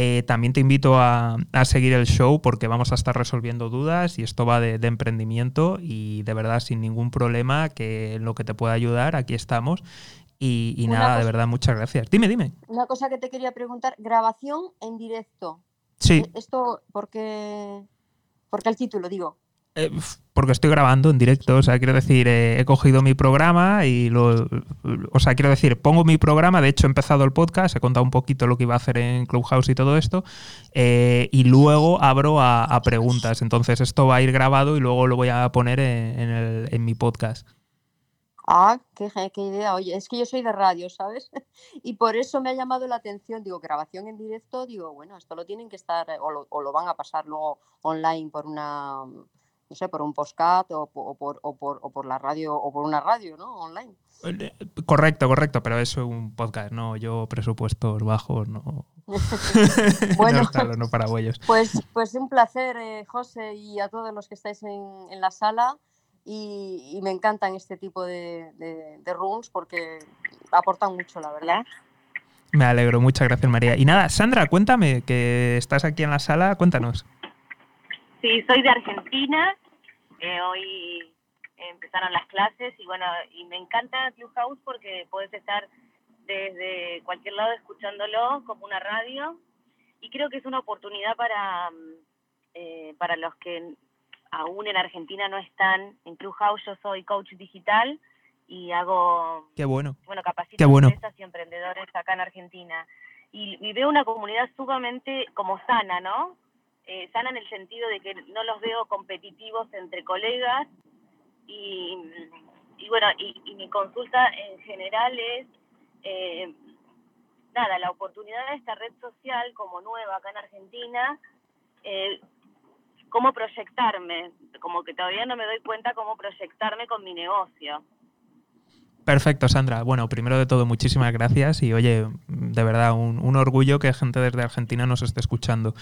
eh, también te invito a, seguir el show porque vamos a estar resolviendo dudas y esto va de, emprendimiento y de verdad sin ningún problema que lo que te pueda ayudar, aquí estamos. Y, nada, de verdad, muchas gracias. Dime, dime. Una cosa que te quería preguntar, grabación en directo. Sí. Eh, esto, porque, porque el título, digo. Eh, porque estoy grabando en directo, o sea, quiero decir, eh, he cogido mi programa y lo. O sea, quiero decir, pongo mi programa, de hecho he empezado el podcast, he contado un poquito lo que iba a hacer en Clubhouse y todo esto, eh, y luego abro a, preguntas. Entonces, esto va a ir grabado y luego lo voy a poner en, mi podcast. Ah, qué, qué, idea. Oye, es que yo soy de radio, ¿sabes? y por eso me ha llamado la atención. Digo, grabación en directo, digo, bueno, esto lo tienen que estar, o lo, o lo van a pasar luego online por una, no sé, por un postcat o, o, por, o, por, o por la radio, o por una radio, ¿no? Online. Eh, correcto, correcto, pero eso es un podcast, no, yo presupuestos bajos, no. bueno, no, no para. Pues, pues un placer, eh, José, y a todos los que estáis en, en la sala y, me encantan este tipo de, de, rooms porque aportan mucho, la verdad. Me alegro, muchas gracias María. Y nada, Sandra, cuéntame, que estás aquí en la sala, cuéntanos. Sí, soy de Argentina, eh, hoy empezaron las clases y bueno, y me encanta Clubhouse porque puedes estar desde cualquier lado escuchándolo como una radio y creo que es una oportunidad para, eh, para los que aún en Argentina no están en Clubhouse, yo soy coach digital y hago Qué bueno. bueno capacito empresas y emprendedores acá en Argentina y, veo una comunidad sumamente como sana, ¿no? Eh, sana en el sentido de que no los veo competitivos entre colegas y, y bueno, y, mi consulta en general es, eh, nada, la oportunidad de esta red social como nueva acá en Argentina, eh, cómo proyectarme, como que todavía no me doy cuenta cómo proyectarme con mi negocio. Perfecto, Sandra. Bueno, primero de todo, muchísimas gracias y oye, de verdad, un, orgullo que gente desde Argentina nos esté escuchando.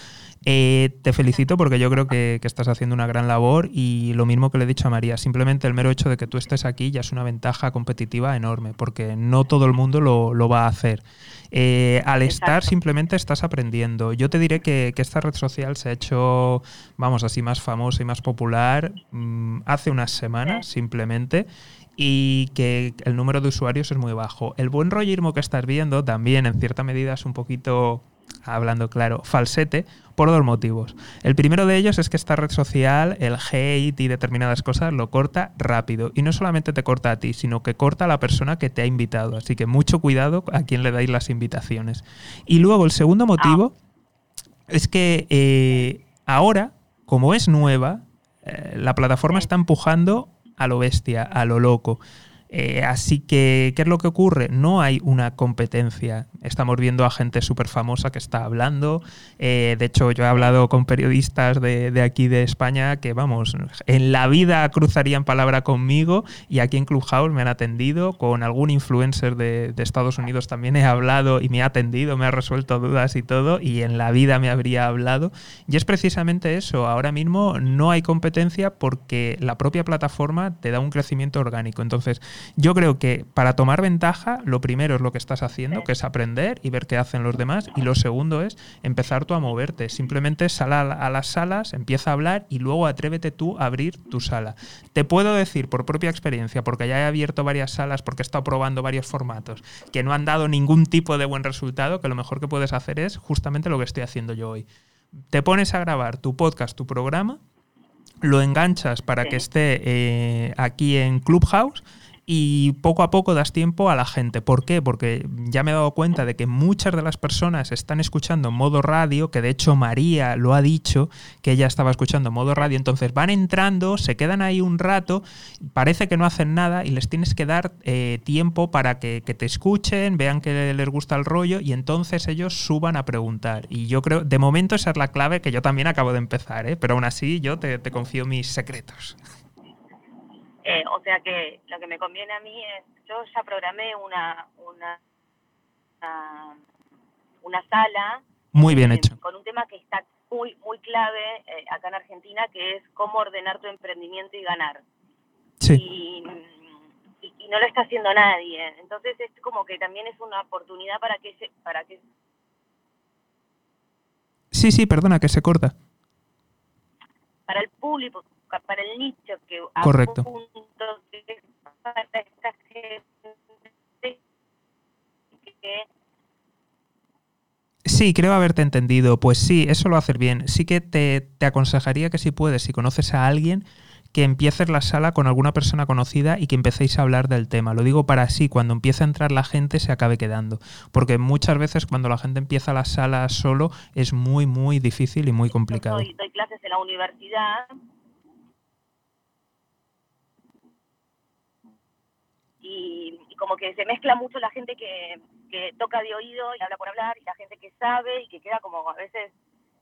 Eh, te felicito porque yo creo que, estás haciendo una gran labor y lo mismo que le he dicho a María, simplemente el mero hecho de que tú estés aquí ya es una ventaja competitiva enorme porque no todo el mundo lo, va a hacer. Eh, al estar simplemente estás aprendiendo. Yo te diré que, esta red social se ha hecho, vamos, así más famosa y más popular mm, hace unas semanas simplemente y que el número de usuarios es muy bajo. El buen rollismo que estás viendo también en cierta medida es un poquito, hablando claro, falsete por dos motivos. El primero de ellos es que esta red social, el hate y determinadas cosas lo corta rápido. Y no solamente te corta a ti, sino que corta a la persona que te ha invitado. Así que mucho cuidado a quien le dais las invitaciones. Y luego el segundo motivo es que eh, ahora, como es nueva, eh, la plataforma está empujando a lo bestia, a lo loco. Eh, así que, ¿qué es lo que ocurre? No hay una competencia. Estamos viendo a gente súper famosa que está hablando. Eh, de hecho, yo he hablado con periodistas de, aquí de España que, vamos, en la vida cruzarían palabra conmigo y aquí en Clubhouse me han atendido. Con algún influencer de, de Estados Unidos también he hablado y me ha atendido, me ha resuelto dudas y todo. Y en la vida me habría hablado. Y es precisamente eso. Ahora mismo no hay competencia porque la propia plataforma te da un crecimiento orgánico. Entonces, yo creo que para tomar ventaja, lo primero es lo que estás haciendo, que es aprender y ver qué hacen los demás. Y lo segundo es empezar tú a moverte. Simplemente sal a, las salas, empieza a hablar y luego atrévete tú a abrir tu sala. Te puedo decir por propia experiencia, porque ya he abierto varias salas, porque he estado probando varios formatos, que no han dado ningún tipo de buen resultado, que lo mejor que puedes hacer es justamente lo que estoy haciendo yo hoy. Te pones a grabar tu podcast, tu programa, lo enganchas para que esté eh, aquí en Clubhouse y poco a poco das tiempo a la gente. ¿Por qué? Porque ya me he dado cuenta de que muchas de las personas están escuchando modo radio, que de hecho María lo ha dicho, que ella estaba escuchando modo radio, entonces van entrando, se quedan ahí un rato, parece que no hacen nada y les tienes que dar eh, tiempo para que, te escuchen, vean que les gusta el rollo y entonces ellos suban a preguntar. Y yo creo, de momento esa es la clave que yo también acabo de empezar, ¿eh? pero aún así yo te, te confío mis secretos. Eh, o sea que lo que me conviene a mí es, yo ya programé una, una, una, sala. Muy bien eh, hecho. Con un tema que está muy, muy clave eh, acá en Argentina, que es cómo ordenar tu emprendimiento y ganar. Sí. Y, y, no lo está haciendo nadie. Entonces es como que también es una oportunidad para que... Se, para que Sí, sí, perdona, que se corta. Para el público, para el nicho que Correcto. Sí, creo haberte entendido. Pues sí, eso lo hacer bien. Sí que te, te, aconsejaría que si puedes, si conoces a alguien, que empieces la sala con alguna persona conocida y que empecéis a hablar del tema. Lo digo para así, cuando empiece a entrar la gente se acabe quedando. Porque muchas veces cuando la gente empieza la sala solo es muy, muy difícil y muy complicado. Yo doy clases en la universidad y, como que se mezcla mucho la gente que, que toca de oído y habla por hablar y la gente que sabe y que queda como a veces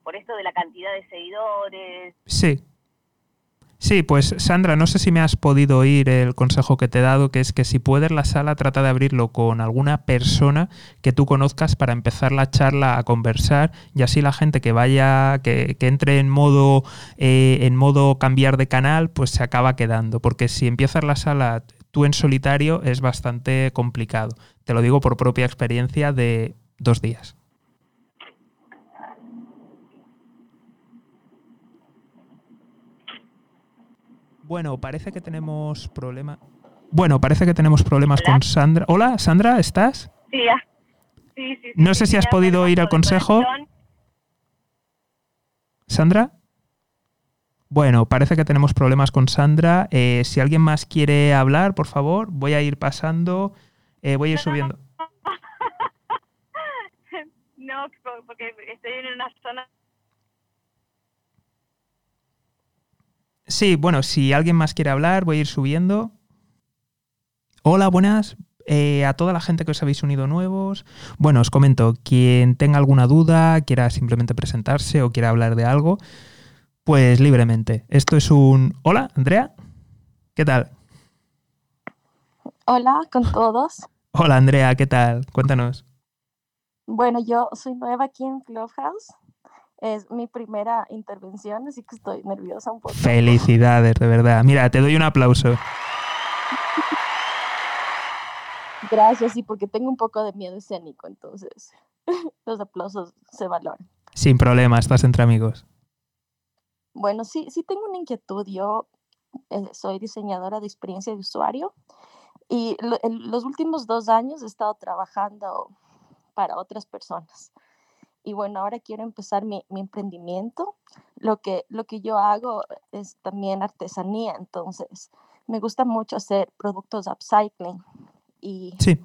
por esto de la cantidad de seguidores. Sí. Sí, pues Sandra, no sé si me has podido oír el consejo que te he dado, que es que si puedes la sala trata de abrirlo con alguna persona que tú conozcas para empezar la charla a conversar y así la gente que vaya, que, que entre en modo, eh, en modo cambiar de canal, pues se acaba quedando. Porque si empiezas la sala tú en solitario es bastante complicado. Te lo digo por propia experiencia de dos días. Bueno, parece que tenemos problema. Bueno, parece que tenemos problemas Hola. con Sandra. Hola, Sandra, ¿estás? Sí, ah, sí, sí, sí, No sé si has podido el de consejo. ¿Sandra? Bueno, parece que tenemos problemas con Sandra. Eh, si alguien más quiere hablar, por favor, voy a ir pasando, eh, voy a ir subiendo. No, porque estoy en una zona Sí, bueno, si alguien más quiere hablar, voy a ir subiendo. Hola, buenas. Eh, a toda la gente que os habéis unido nuevos. Bueno, os comento, quien tenga alguna duda, quiera simplemente presentarse o quiera hablar de algo, pues libremente. Esto es un... Hola, Andrea. ¿Qué tal? Hola con todos. Hola, Andrea, ¿qué tal? Cuéntanos. Bueno, yo soy nueva aquí en Clubhouse. Es mi primera intervención, así que estoy nerviosa un poco. Felicidades, de verdad. Mira, te doy un aplauso. Gracias, y porque tengo un poco de miedo escénico, entonces los aplausos se valoran. Sin problema, estás entre amigos. Bueno, sí, sí tengo una inquietud. Yo eh, soy diseñadora de experiencia de usuario y lo- en los últimos dos años he estado trabajando para otras personas. Y bueno, ahora quiero empezar mi, mi emprendimiento. Lo que, lo que yo hago es también artesanía, entonces me gusta mucho hacer productos upcycling. Y Sí,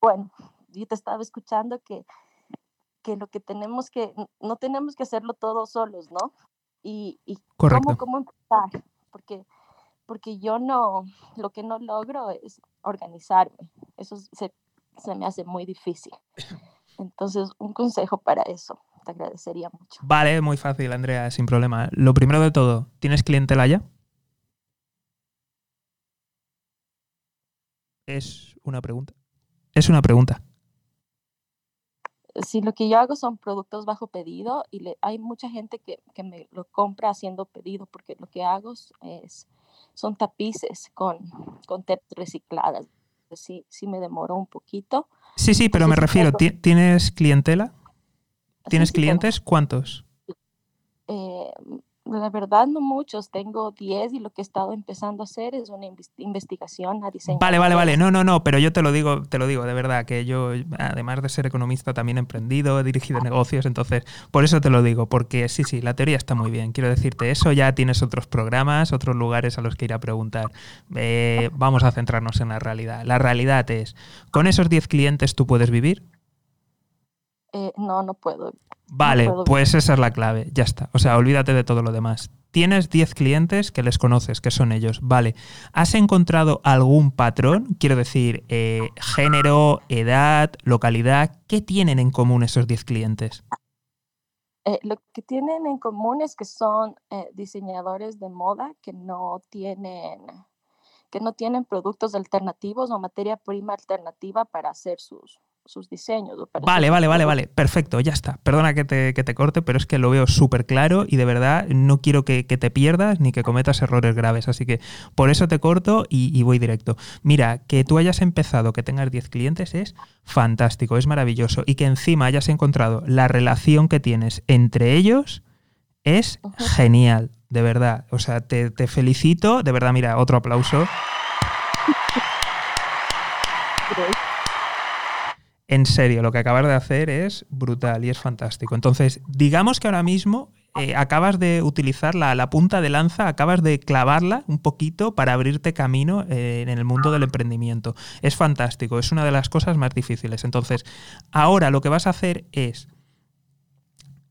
bueno, yo te estaba escuchando que, que lo que tenemos que, no tenemos que hacerlo todos solos, ¿no? Y, y correcto. ¿cómo, cómo empezar? Porque, porque yo no, lo que no logro es organizarme. Eso se, se me hace muy difícil. Entonces, un consejo para eso, te agradecería mucho. Vale, muy fácil, Andrea, sin problema. Lo primero de todo, ¿tienes clientela ya? Es una pregunta. Es una pregunta. Si lo que yo hago son productos bajo pedido y le, hay mucha gente que, que me lo compra haciendo pedido porque lo que hago es, son tapices con, con TEP recicladas. Sí, sí me demoró un poquito. Sí, sí, pero me refiero, tengo- ¿ti- ¿tienes clientela? ¿Tienes sí clientes? ¿Cuántos? Eh, la verdad no muchos, tengo 10 y lo que he estado empezando a hacer es una inves- investigación a diseñar. Vale, vale, vale. No, no, no, pero yo te lo digo, te lo digo de verdad, que yo, además de ser economista, también he emprendido, he dirigido negocios, entonces, por eso te lo digo, porque sí, sí, la teoría está muy bien. Quiero decirte, eso ya tienes otros programas, otros lugares a los que ir a preguntar. Eh, vamos a centrarnos en la realidad. La realidad es, ¿con esos 10 clientes tú puedes vivir? Eh, no, no puedo. Vale, puedo pues esa es la clave, ya está. O sea, olvídate de todo lo demás. Tienes 10 clientes que les conoces, que son ellos. Vale, ¿has encontrado algún patrón? Quiero decir, eh, género, edad, localidad. ¿Qué tienen en común esos 10 clientes? Eh, lo que tienen en común es que son eh, diseñadores de moda que no tienen que no tienen productos alternativos o materia prima alternativa para hacer sus, sus diseños. Vale, vale, vale, vale. Perfecto, ya está. Perdona que te, que te corte, pero es que lo veo súper claro y de verdad no quiero que, que te pierdas ni que cometas errores graves. Así que por eso te corto y, y voy directo. Mira, que tú hayas empezado, que tengas 10 clientes es fantástico, es maravilloso. Y que encima hayas encontrado la relación que tienes entre ellos es genial, de verdad. O sea, te, te felicito, de verdad, mira, otro aplauso. En serio, lo que acabas de hacer es brutal y es fantástico. Entonces, digamos que ahora mismo eh, acabas de utilizar la, la punta de lanza, acabas de clavarla un poquito para abrirte camino eh, en el mundo del emprendimiento. Es fantástico, es una de las cosas más difíciles. Entonces, ahora lo que vas a hacer es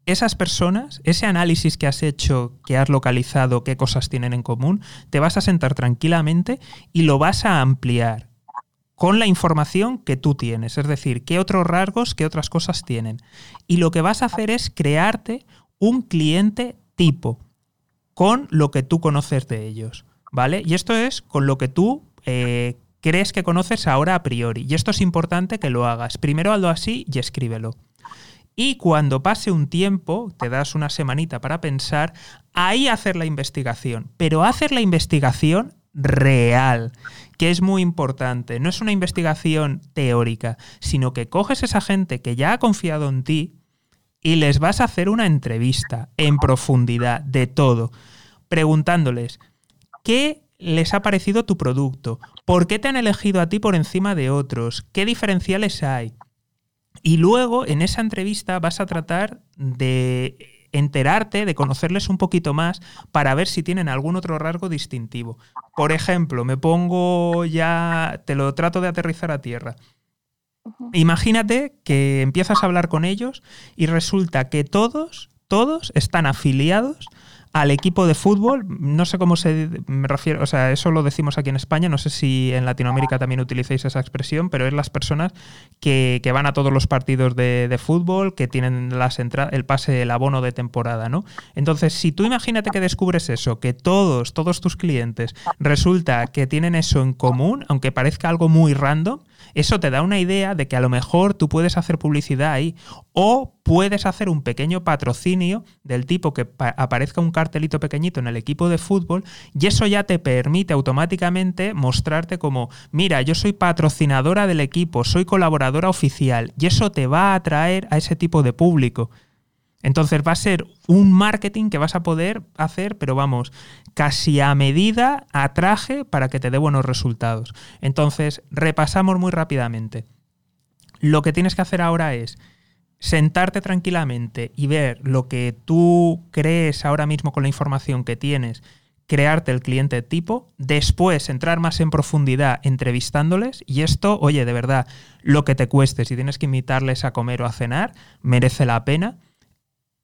esas personas, ese análisis que has hecho, que has localizado, qué cosas tienen en común, te vas a sentar tranquilamente y lo vas a ampliar con la información que tú tienes, es decir, qué otros rasgos, qué otras cosas tienen. Y lo que vas a hacer es crearte un cliente tipo con lo que tú conoces de ellos, ¿vale? Y esto es con lo que tú eh, crees que conoces ahora a priori. Y esto es importante que lo hagas. Primero hazlo así y escríbelo. Y cuando pase un tiempo, te das una semanita para pensar, ahí hacer la investigación. Pero hacer la investigación real, que es muy importante. No es una investigación teórica, sino que coges esa gente que ya ha confiado en ti y les vas a hacer una entrevista en profundidad de todo, preguntándoles qué les ha parecido tu producto, por qué te han elegido a ti por encima de otros, qué diferenciales hay. Y luego en esa entrevista vas a tratar de enterarte, de conocerles un poquito más para ver si tienen algún otro rasgo distintivo. Por ejemplo, me pongo ya, te lo trato de aterrizar a tierra. Imagínate que empiezas a hablar con ellos y resulta que todos, todos están afiliados al equipo de fútbol, no sé cómo se me refiero, o sea, eso lo decimos aquí en España, no sé si en Latinoamérica también utilicéis esa expresión, pero es las personas que, van a todos los partidos de, fútbol, que tienen las el pase, el abono de temporada, ¿no? Entonces, si tú imagínate que descubres eso, que todos, todos tus clientes resulta que tienen eso en común, aunque parezca algo muy random, eso te da una idea de que a lo mejor tú puedes hacer publicidad ahí o puedes hacer un pequeño patrocinio del tipo que aparezca un cartelito pequeñito en el equipo de fútbol y eso ya te permite automáticamente mostrarte como, mira, yo soy patrocinadora del equipo, soy colaboradora oficial y eso te va a atraer a ese tipo de público. Entonces va a ser un marketing que vas a poder hacer, pero vamos, casi a medida, a traje, para que te dé buenos resultados. Entonces, repasamos muy rápidamente. Lo que tienes que hacer ahora es sentarte tranquilamente y ver lo que tú crees ahora mismo con la información que tienes, crearte el cliente tipo, después entrar más en profundidad entrevistándoles y esto, oye, de verdad, lo que te cueste, si tienes que invitarles a comer o a cenar, merece la pena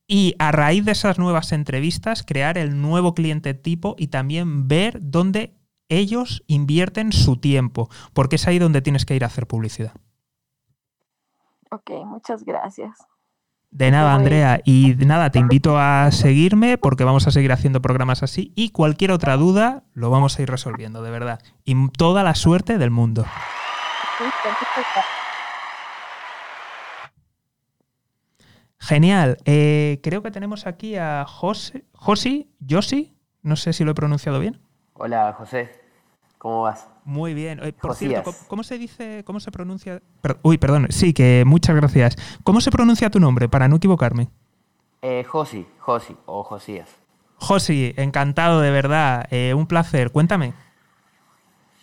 y a raíz de esas nuevas entrevistas crear el nuevo cliente tipo y también ver dónde ellos invierten su tiempo, porque es ahí donde tienes que ir a hacer publicidad. Ok, muchas gracias. De nada, Andrea. Y de nada, te invito a seguirme porque vamos a seguir haciendo programas así y cualquier otra duda lo vamos a ir resolviendo, de verdad. Y toda la suerte del mundo. Genial. Eh, creo que tenemos aquí a José, Josi, Josi, no sé si lo he pronunciado bien. Hola, José. ¿Cómo vas? Muy bien. Eh, por cierto, ¿cómo, se dice, cómo se pronuncia? uy, perdón. Sí, que muchas gracias. ¿Cómo se pronuncia tu nombre para no equivocarme? Eh, Josi, Josi o Josías. Josi, encantado de verdad. Eh, un placer. Cuéntame.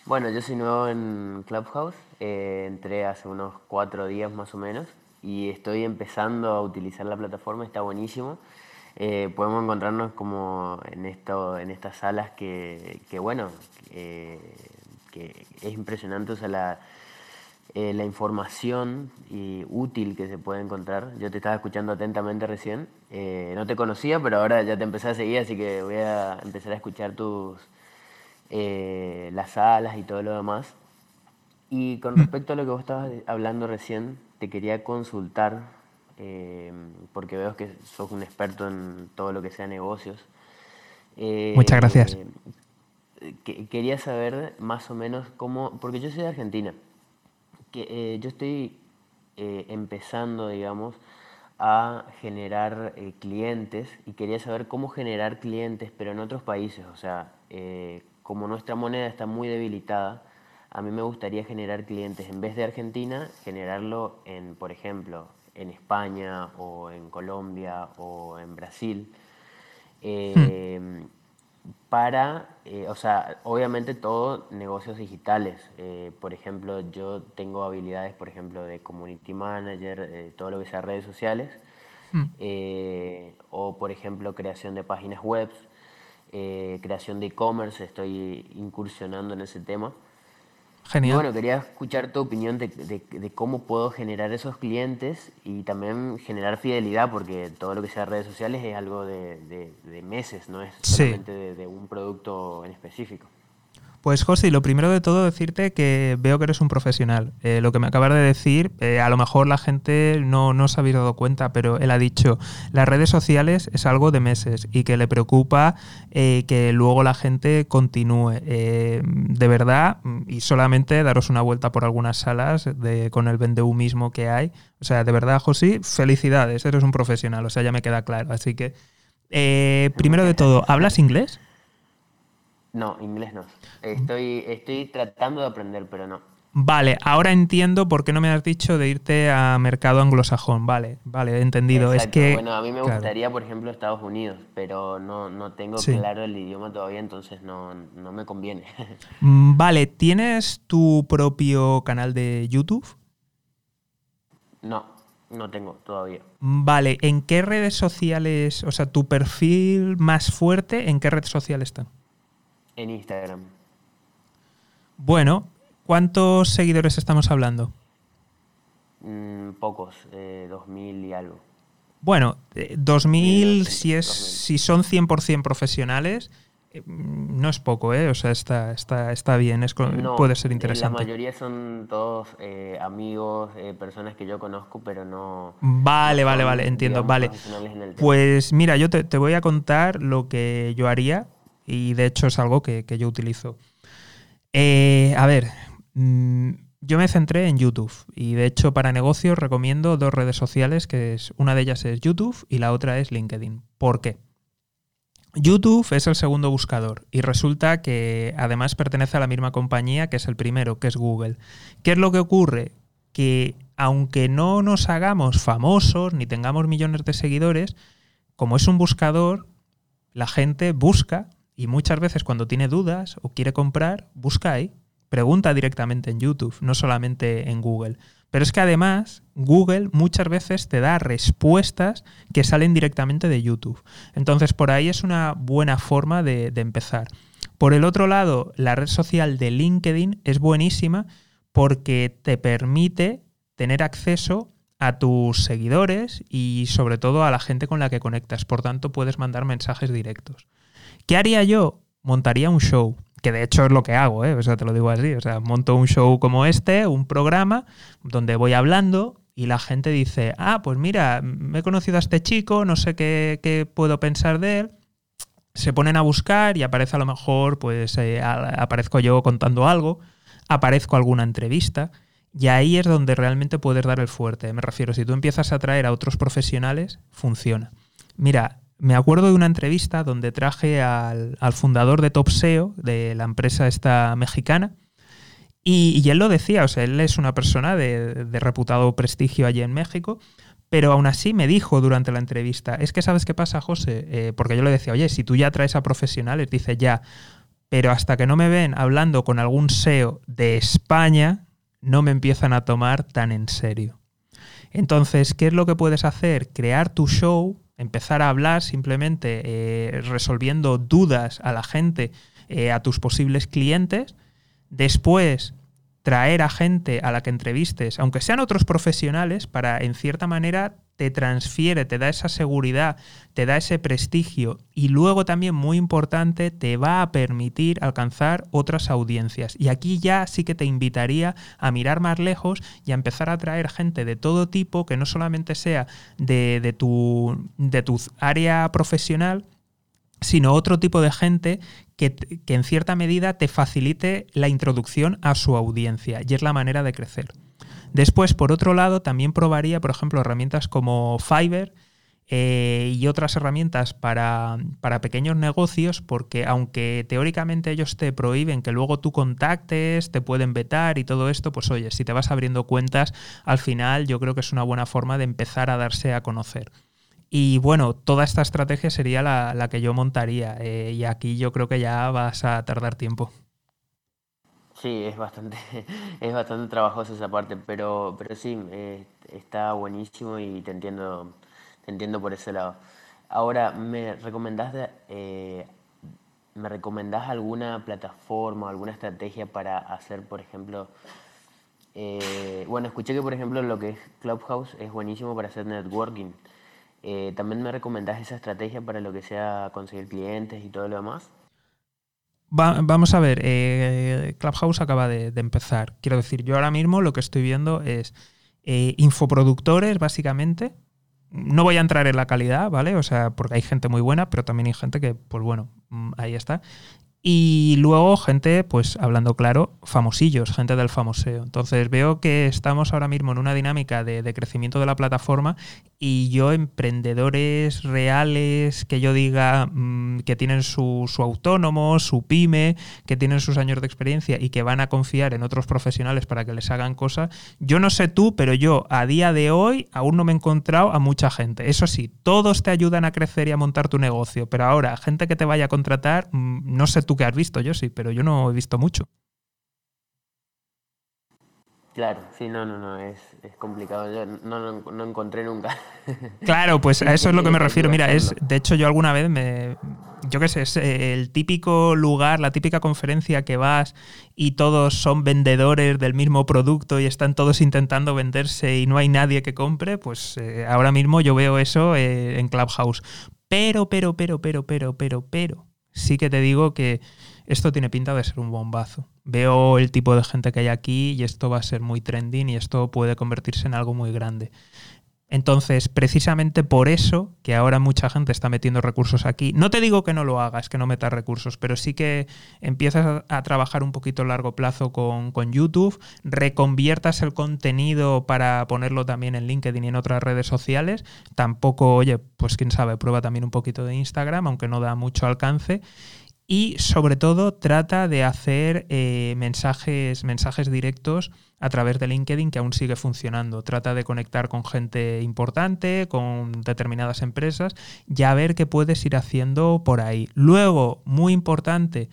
Bueno, yo soy nuevo en Clubhouse. entré hace unos cuatro días más o menos y estoy empezando a utilizar la plataforma, está buenísimo. Eh, podemos encontrarnos como en, esto, en estas salas que, que bueno, que es impresionante o la, eh, la información y útil que se puede encontrar. Yo te estaba escuchando atentamente recién, eh, no te conocía, pero ahora ya te empecé a seguir, así que voy a empezar a escuchar tus, las salas y todo lo demás. Y con respecto a lo que vos estabas hablando recién, te quería consultar, eh, porque veo que sos un experto en todo lo que sea negocios. Eh, Muchas gracias. quería saber más o menos cómo, porque yo soy de Argentina, que eh, yo estoy empezando, digamos, a generar clientes y quería saber cómo generar clientes, pero en otros países, o sea, como nuestra moneda está muy debilitada, a mí me gustaría generar clientes en vez de Argentina, generarlo en, por ejemplo, en España o en Colombia o en Brasil. Em, para, eh, o sea, obviamente todo negocios digitales. Eh, por ejemplo, yo tengo habilidades, por ejemplo, de community manager, eh, todo lo que sea redes sociales, hmm. o por ejemplo, creación de páginas web, creación de e-commerce, estoy incursionando en ese tema. Genial. bueno, quería escuchar tu opinión de, cómo puedo generar esos clientes y también generar fidelidad, porque todo lo que sea redes sociales es algo de, meses, no es solamente de, un producto en específico. Pues José, lo primero de todo decirte que veo que eres un profesional. Eh, lo que me acabas de decir, eh, a lo mejor la gente no, no se habéis dado cuenta, pero él ha dicho, las redes sociales es algo de meses y que le preocupa eh, que luego la gente continúe. de verdad, y solamente daros una vuelta por algunas salas de, con el vendeu mismo que hay. O sea, de verdad, José, felicidades, eres un profesional, o sea, ya me queda claro. Así que, primero de todo, ¿hablas inglés? No, inglés no. Estoy, estoy tratando de aprender, pero no. Vale, ahora entiendo por qué no me has dicho de irte a mercado anglosajón. Vale, vale, entendido. Es que, bueno, a mí me gustaría, por ejemplo, Estados Unidos, pero no, no tengo claro el idioma todavía, entonces no, no me conviene. Mm, vale, ¿tienes tu propio canal de YouTube? No, no tengo todavía. Vale, ¿en qué redes sociales, o sea, tu perfil más fuerte, en qué red social está? En Instagram. Bueno, ¿cuántos seguidores estamos hablando? Mm, pocos, eh, 2.000 y algo. Bueno, 2.000 eh, si, es, si son 100% profesionales, eh, no es poco, ¿eh? O sea, está, está, está bien, es, puede ser interesante. La mayoría son todos eh, amigos, personas que yo conozco, pero no... Vale, vale, vale, entiendo, vale. Pues mira, yo te, te, voy a contar lo que yo haría y de hecho es algo que, yo utilizo. Eh, a ver, mm, yo me centré en YouTube y de hecho para negocios recomiendo dos redes sociales, que es una de ellas es YouTube y la otra es LinkedIn. ¿Por qué? YouTube es el segundo buscador y resulta que además pertenece a la misma compañía que es el primero, que es Google. ¿Qué es lo que ocurre? Que aunque no nos hagamos famosos ni tengamos millones de seguidores, como es un buscador, la gente busca y muchas veces cuando tiene dudas o quiere comprar, busca ahí, pregunta directamente en YouTube, no solamente en Google. Pero es que además Google muchas veces te da respuestas que salen directamente de YouTube. Entonces por ahí es una buena forma de, empezar. Por el otro lado, la red social de LinkedIn es buenísima porque te permite tener acceso a tus seguidores y sobre todo a la gente con la que conectas. Por tanto, puedes mandar mensajes directos. ¿Qué haría yo? Montaría un show, que de hecho es lo que hago, ¿eh? o sea, te lo digo así, o sea, monto un show como este, un programa donde voy hablando y la gente dice, ah, pues mira, me he conocido a este chico, no sé qué, puedo pensar de él, se ponen a buscar y aparece a lo mejor, pues eh, aparezco yo contando algo, aparezco alguna entrevista. Y ahí es donde realmente puedes dar el fuerte. Me refiero, si tú empiezas a traer a otros profesionales, funciona. Mira, me acuerdo de una entrevista donde traje al, fundador de Top SEO, de la empresa esta mexicana, y, él lo decía, o sea, él es una persona de, reputado prestigio allí en México, pero aún así me dijo durante la entrevista, es que sabes qué pasa, José, eh, porque yo le decía, oye, si tú ya traes a profesionales, dice ya, pero hasta que no me ven hablando con algún SEO de España, no me empiezan a tomar tan en serio. Entonces, ¿qué es lo que puedes hacer? Crear tu show empezar a hablar simplemente eh, resolviendo dudas a la gente, eh, a tus posibles clientes, después traer a gente a la que entrevistes, aunque sean otros profesionales, para en cierta manera te transfiere, te da esa seguridad, te da ese prestigio y luego también muy importante te va a permitir alcanzar otras audiencias. Y aquí ya sí que te invitaría a mirar más lejos y a empezar a traer gente de todo tipo que no solamente sea de, tu, de tu área profesional, sino otro tipo de gente que, en cierta medida te facilite la introducción a su audiencia y es la manera de crecer. Después, por otro lado, también probaría, por ejemplo, herramientas como Fiverr eh, y otras herramientas para, para, pequeños negocios, porque aunque teóricamente ellos te prohíben que luego tú contactes, te pueden vetar y todo esto, pues oye, si te vas abriendo cuentas, al final yo creo que es una buena forma de empezar a darse a conocer. Y bueno, toda esta estrategia sería la, que yo montaría. Eh, y aquí yo creo que ya vas a tardar tiempo. Sí, es bastante, es bastante trabajosa esa parte, pero, pero sí, eh, está buenísimo y te entiendo, te entiendo por ese lado. Ahora, ¿me recomendás, eh, ¿me alguna plataforma, alguna estrategia para hacer, por ejemplo, bueno, escuché que, por ejemplo, lo que es Clubhouse es buenísimo para hacer networking. ¿También me recomendás esa estrategia para lo que sea conseguir clientes y todo lo demás? vamos a ver, eh, Clubhouse acaba de, empezar. Quiero decir, yo ahora mismo lo que estoy viendo es eh, infoproductores, básicamente. No voy a entrar en la calidad, ¿vale? O sea, porque hay gente muy buena, pero también hay gente que, pues bueno, mm, ahí está. Y luego gente, pues hablando claro, famosillos, gente del famoseo. Entonces veo que estamos ahora mismo en una dinámica de, crecimiento de la plataforma y yo emprendedores reales que yo diga mm, que tienen su, su, autónomo, su pyme, que tienen sus años de experiencia y que van a confiar en otros profesionales para que les hagan cosas, yo no sé tú, pero yo a día de hoy aún no me he encontrado a mucha gente. Eso sí, todos te ayudan a crecer y a montar tu negocio, pero ahora gente que te vaya a contratar, mm, no sé tú que has visto, yo sí, pero yo no he visto mucho. Claro, sí, no, no, no, es, complicado. Yo no, no, encontré nunca. Claro, pues a eso es lo que me refiero. Mira, es, de hecho, yo alguna vez me. Yo qué sé, es eh, el típico lugar, la típica conferencia que vas y todos son vendedores del mismo producto y están todos intentando venderse y no hay nadie que compre, pues eh, ahora mismo yo veo eso eh, en Clubhouse. Pero, pero, pero, pero, pero, pero, pero sí que te digo que esto tiene pinta de ser un bombazo. Veo el tipo de gente que hay aquí y esto va a ser muy trending y esto puede convertirse en algo muy grande. Entonces, precisamente por eso, que ahora mucha gente está metiendo recursos aquí, no te digo que no lo hagas, que no metas recursos, pero sí que empiezas a, trabajar un poquito a largo plazo con, con, YouTube, reconviertas el contenido para ponerlo también en LinkedIn y en otras redes sociales. Tampoco, oye, pues quién sabe, prueba también un poquito de Instagram, aunque no da mucho alcance y sobre todo trata de hacer eh, mensajes, mensajes directos a través de LinkedIn que aún sigue funcionando. Trata de conectar con gente importante, con determinadas empresas y a ver qué puedes ir haciendo por ahí. Luego, muy importante,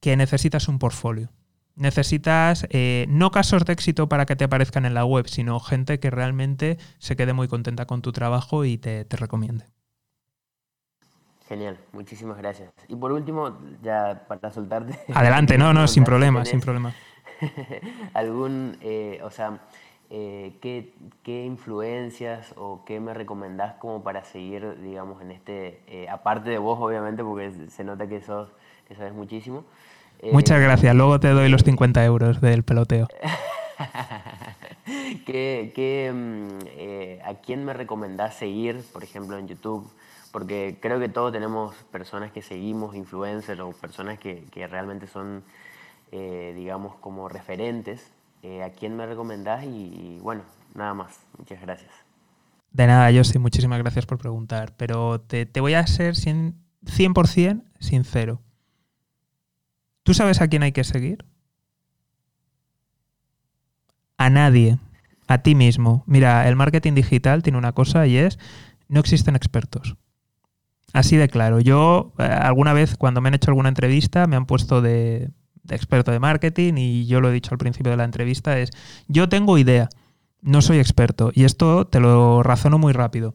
que necesitas un portfolio. Necesitas eh, no casos de éxito para que te aparezcan en la web, sino gente que realmente se quede muy contenta con tu trabajo y te recomiende. Genial, muchísimas gracias. Y por último, ya para soltarte. Adelante, no, no, sin problema, sin problema. ¿Algún, eh, o sea, eh, ¿qué, ¿qué, influencias o qué me recomendás como para seguir, digamos, en este, eh, aparte de vos, obviamente, porque se nota que, sos, que sabes muchísimo? Muchas gracias, luego te doy los 50 euros del peloteo. ¿Qué, qué, mm, ¿A quién me recomendás seguir, por ejemplo, en YouTube? Porque creo que todos tenemos personas que seguimos, influencers o personas que, realmente son, eh, digamos, como referentes. Eh, ¿A quién me recomendás? Y, bueno, nada más. Muchas gracias. De nada, yo muchísimas gracias por preguntar, pero te, te voy a ser 100% sincero. ¿Tú sabes a quién hay que seguir? A nadie, a ti mismo. Mira, el marketing digital tiene una cosa y es, no existen expertos. Así de claro. Yo eh, alguna vez cuando me han hecho alguna entrevista me han puesto de, experto de marketing y yo lo he dicho al principio de la entrevista es, yo tengo idea, no soy experto y esto te lo razono muy rápido.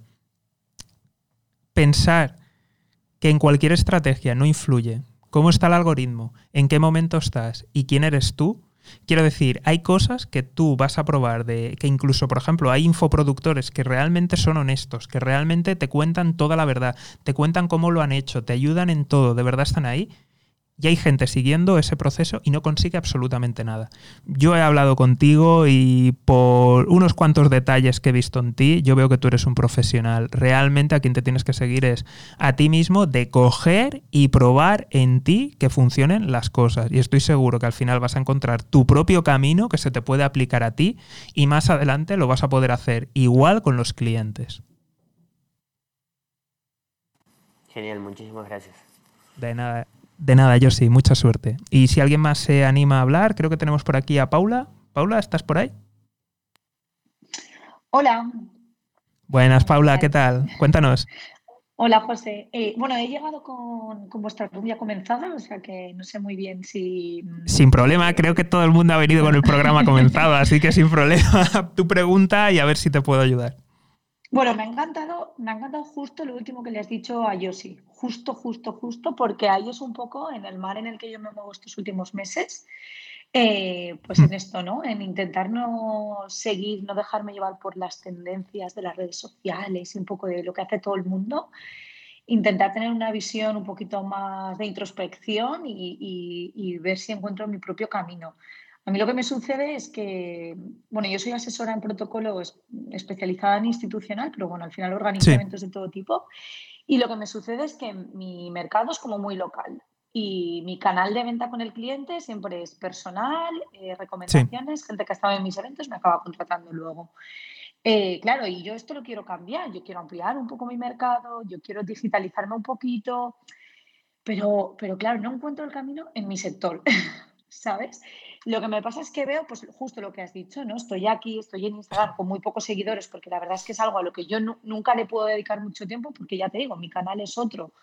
Pensar que en cualquier estrategia no influye cómo está el algoritmo, en qué momento estás y quién eres tú, Quiero decir, hay cosas que tú vas a probar de que incluso, por ejemplo, hay infoproductores que realmente son honestos, que realmente te cuentan toda la verdad, te cuentan cómo lo han hecho, te ayudan en todo, de verdad están ahí y hay gente siguiendo ese proceso y no consigue absolutamente nada. Yo he hablado contigo y por unos cuantos detalles que he visto en ti, yo veo que tú eres un profesional. Realmente a quien te tienes que seguir es a ti mismo de coger y probar en ti que funcionen las cosas. Y estoy seguro que al final vas a encontrar tu propio camino que se te puede aplicar a ti y más adelante lo vas a poder hacer igual con los clientes. Genial, muchísimas gracias. De nada. De nada, yo sí, mucha suerte. Y si alguien más se anima a hablar, creo que tenemos por aquí a Paula. Paula, ¿estás por ahí? Hola. Buenas, Paula, ¿qué tal? Cuéntanos. Hola, José. Eh, bueno, he llegado con, vuestra rubia comenzada, o sea que no sé muy bien si... Mm, sin problema, creo que todo el mundo ha venido con el programa comenzado, así que sin problema, tu pregunta y a ver si te puedo ayudar. Bueno, me ha encantado, me ha encantado justo lo último que le has dicho a Yoshi. Justo, justo, justo, porque ahí es un poco en el mar en el que yo me muevo estos últimos meses. Eh, pues en mm. esto, ¿no? En intentar no seguir, no dejarme llevar por las tendencias de las redes sociales y un poco de lo que hace todo el mundo. intentar tener una visión un poquito más de introspección y, ver si encuentro mi propio camino. A mí lo que me sucede es que, bueno, yo soy asesora en protocolo especializada en institucional, pero bueno, al final organizo eventos de todo tipo. Y lo que me sucede es que mi mercado es como muy local y mi canal de venta con el cliente siempre es personal, eh, recomendaciones, gente que ha estado en mis eventos me acaba contratando luego. Eh, claro, y yo esto lo quiero cambiar, yo quiero ampliar un poco mi mercado, yo quiero digitalizarme un poquito, pero, pero claro, no encuentro el camino en mi sector, ¿sabes? Lo que me pasa es que veo, pues justo lo que has dicho, ¿no? Estoy aquí, estoy en Instagram con muy pocos seguidores, porque la verdad es que es algo a lo que yo nunca le puedo dedicar mucho tiempo, porque ya te digo, mi canal es otro.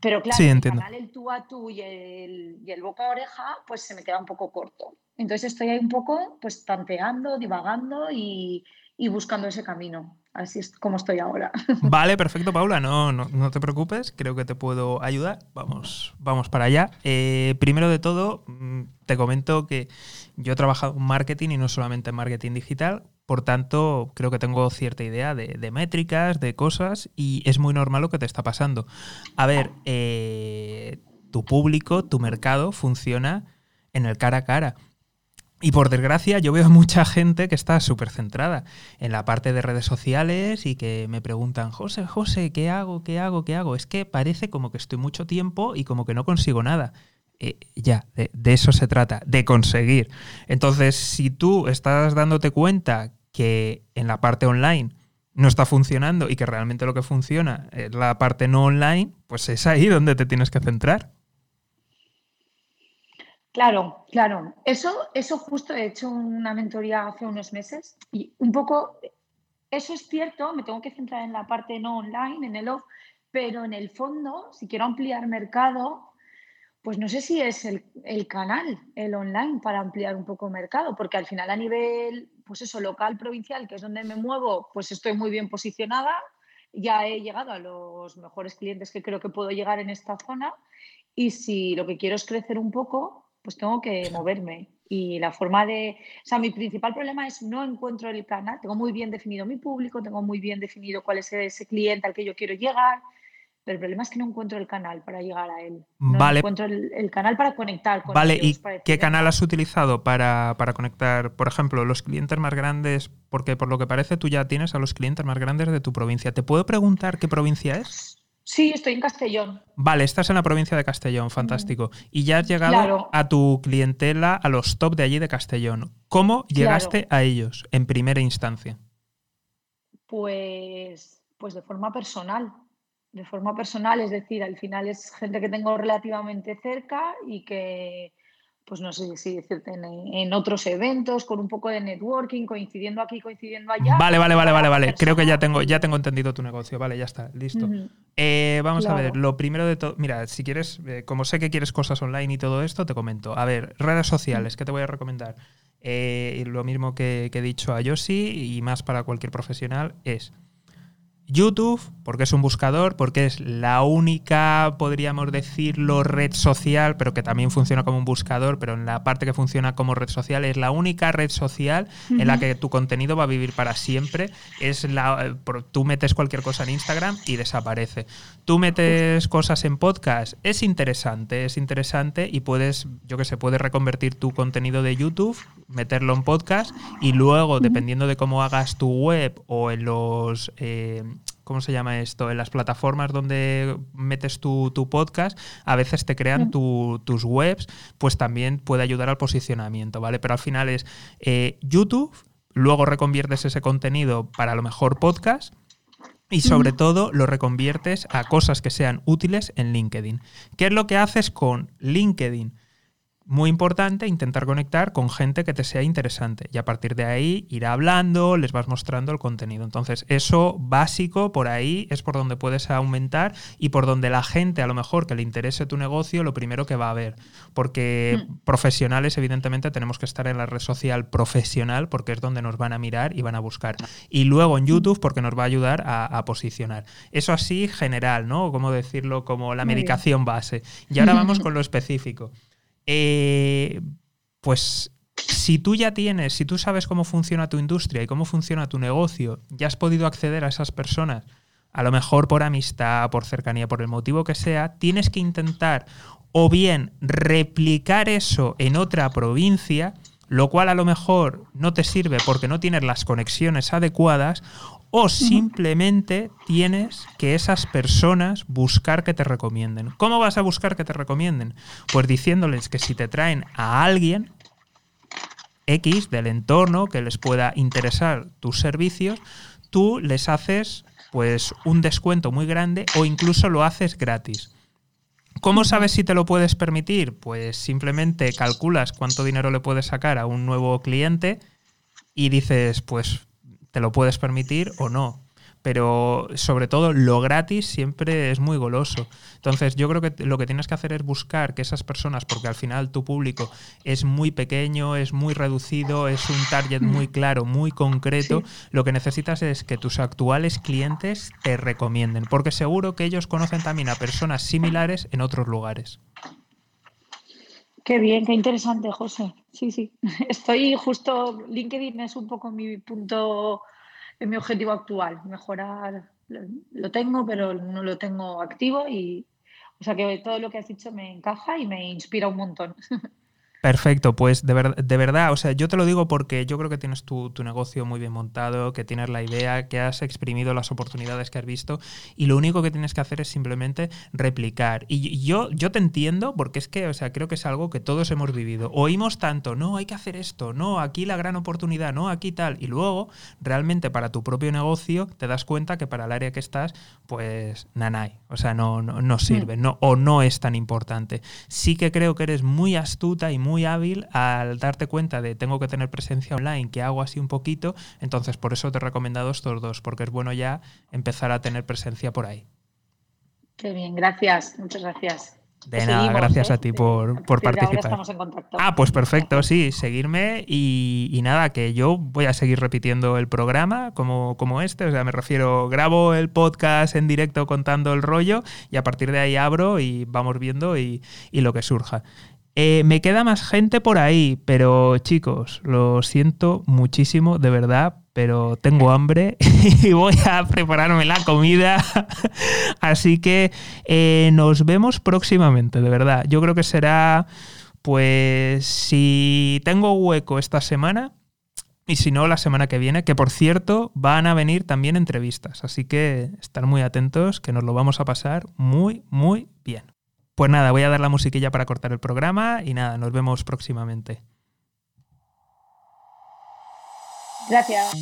Pero claro, el canal, el tú a tú y el, y el boca a oreja, pues se me queda un poco corto. Entonces estoy ahí un poco, pues tanteando, divagando y, y buscando ese camino. Así es como estoy ahora. Vale, perfecto, Paula. No, no, te preocupes. Creo que te puedo ayudar. Vamos, vamos para allá. Eh, primero de todo, mm, te comento que yo he trabajado en marketing y no solamente en marketing digital. Por tanto, creo que tengo cierta idea de, métricas, de cosas, y es muy normal lo que te está pasando. A ver, eh, tu público, tu mercado funciona en el cara a cara. Y por desgracia yo veo mucha gente que está súper centrada en la parte de redes sociales y que me preguntan, José, José, ¿qué hago? ¿Qué hago? ¿Qué hago? Es que parece como que estoy mucho tiempo y como que no consigo nada. Eh, ya, de, de, eso se trata, de conseguir. Entonces, si tú estás dándote cuenta que en la parte online no está funcionando y que realmente lo que funciona es la parte no online, pues es ahí donde te tienes que centrar. Claro, claro. Eso, eso justo he hecho una mentoría hace unos meses y un poco, eso es cierto, me tengo que centrar en la parte no online, en el off, pero en el fondo, si quiero ampliar mercado, pues no sé si es el, el canal, el online, para ampliar un poco mercado, porque al final a nivel, pues eso, local, provincial, que es donde me muevo, pues estoy muy bien posicionada, ya he llegado a los mejores clientes que creo que puedo llegar en esta zona y si lo que quiero es crecer un poco, pues tengo que moverme. Y la forma de, o sea, mi principal problema es no encuentro el canal, tengo muy bien definido mi público, tengo muy bien definido cuál es ese cliente al que yo quiero llegar, pero el problema es que no encuentro el canal para llegar a él. No vale. encuentro el, canal para conectar con Vale, ¿y qué canal has utilizado para, para, conectar? Por ejemplo, los clientes más grandes, porque por lo que parece tú ya tienes a los clientes más grandes de tu provincia. ¿Te puedo preguntar qué provincia es? Sí, estoy en Castellón. Vale, estás en la provincia de Castellón, fantástico. Y ya has llegado a tu clientela, a los top de allí de Castellón. ¿Cómo llegaste a ellos en primera instancia? Pues, pues de forma personal. De forma personal, es decir, al final es gente que tengo relativamente cerca y que, pues no sé si decirte, en, otros eventos, con un poco de networking, coincidiendo aquí, coincidiendo allá. Vale, vale, vale, vale, vale. Creo que ya tengo, ya tengo entendido tu negocio. Vale, ya está, listo. Eh, vamos a ver, lo primero de todo, mira, si quieres, eh, como sé que quieres cosas online y todo esto, te comento. A ver, redes sociales, ¿qué te voy a recomendar? Eh, lo mismo que, que he dicho a Yoshi y más para cualquier profesional es YouTube, porque es un buscador, porque es la única, podríamos decirlo, red social, pero que también funciona como un buscador, pero en la parte que funciona como red social, es la única red social en la que tu contenido va a vivir para siempre. Es la, tú metes cualquier cosa en Instagram y desaparece. Tú metes cosas en podcast, es interesante, es interesante y puedes, yo que sé, puedes reconvertir tu contenido de YouTube, meterlo en podcast y luego, dependiendo de cómo hagas tu web o en los... Eh, ¿cómo se llama esto? En las plataformas donde metes tu, podcast, a veces te crean tus webs, pues también puede ayudar al posicionamiento, ¿vale? Pero al final es eh, YouTube, luego reconviertes ese contenido para lo mejor podcast. Y sobre todo lo reconviertes a cosas que sean útiles en LinkedIn. ¿Qué es lo que haces con LinkedIn? Muy importante intentar conectar con gente que te sea interesante y a partir de ahí ir hablando, les vas mostrando el contenido. Entonces, eso básico por ahí es por donde puedes aumentar y por donde la gente a lo mejor que le interese tu negocio, lo primero que va a ver. Porque hmm. profesionales, evidentemente, tenemos que estar en la red social profesional porque es donde nos van a mirar y van a buscar. Y luego en YouTube porque nos va a ayudar a, posicionar. Eso así general, ¿no? Como decirlo, como la medicación base. Y ahora vamos con lo específico. Eh, pues si tú ya tienes, si tú sabes cómo funciona tu industria y cómo funciona tu negocio, ya has podido acceder a esas personas a lo mejor por amistad, por cercanía, por el motivo que sea, tienes que intentar o bien replicar eso en otra provincia, lo cual a lo mejor no te sirve porque no tienes las conexiones adecuadas, o simplemente tienes que esas personas buscar que te recomienden. ¿Cómo vas a buscar que te recomienden? Pues diciéndoles que si te traen a alguien X del entorno que les pueda interesar tus servicios, tú les haces pues un descuento muy grande o incluso lo haces gratis. ¿Cómo sabes si te lo puedes permitir? Pues simplemente calculas cuánto dinero le puedes sacar a un nuevo cliente y dices, pues te lo puedes permitir o no. Pero sobre todo lo gratis siempre es muy goloso. Entonces yo creo que lo que tienes que hacer es buscar que esas personas, porque al final tu público es muy pequeño, es muy reducido, es un target muy claro, muy concreto, lo que necesitas es que tus actuales clientes te recomienden, porque seguro que ellos conocen también a personas similares en otros lugares. Qué bien, qué interesante, José. Sí, sí. Estoy justo, LinkedIn es un poco mi punto, mi objetivo actual, mejorar. Lo tengo, pero no lo tengo activo y, o sea que todo lo que has dicho me encaja y me inspira un montón. Perfecto, pues de, de, verdad, o sea, yo te lo digo porque yo creo que tienes tu, tu, negocio muy bien montado, que tienes la idea, que has exprimido las oportunidades que has visto y lo único que tienes que hacer es simplemente replicar. Y yo, yo te entiendo porque es que, o sea, creo que es algo que todos hemos vivido. Oímos tanto, no, hay que hacer esto, no, aquí la gran oportunidad, no, aquí tal. Y luego, realmente para tu propio negocio, te das cuenta que para el área que estás, pues nanay, o sea, no, no, no sirve, no, o no es tan importante. Sí que creo que eres muy astuta y muy muy hábil al darte cuenta de tengo que tener presencia online, que hago así un poquito, entonces por eso te he recomendado estos dos, porque es bueno ya empezar a tener presencia por ahí. Qué bien, gracias, muchas gracias. De nada, gracias ¿eh? a ti por, por participar. estamos en contacto. Ah, pues perfecto, sí, seguirme y, y, nada, que yo voy a seguir repitiendo el programa como, como este, o sea, me refiero, grabo el podcast en directo contando el rollo y a partir de ahí abro y vamos viendo y, y lo que surja. Eh, me queda más gente por ahí, pero chicos, lo siento muchísimo, de verdad, pero tengo hambre y voy a prepararme la comida. Así que eh, nos vemos próximamente, de verdad. Yo creo que será, pues, si tengo hueco esta semana, y si no, la semana que viene, que por cierto van a venir también entrevistas. Así que estar muy atentos, que nos lo vamos a pasar muy, muy bien. Pues nada, voy a dar la musiquilla para cortar el programa y nada, nos vemos próximamente. Gracias.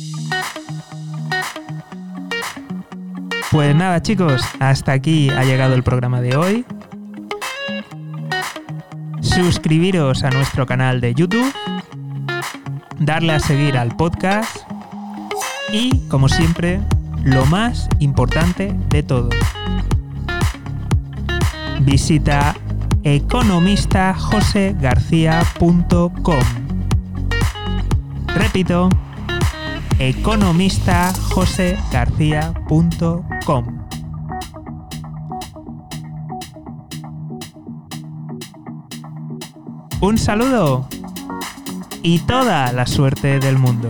Pues nada, chicos, hasta aquí ha llegado el programa de hoy. Suscribiros a nuestro canal de YouTube, darle a seguir al podcast y, como siempre, lo más importante de todo, visita economistajosegarcía.com. Repito, economistajosegarcía.com. Un saludo y toda la suerte del mundo.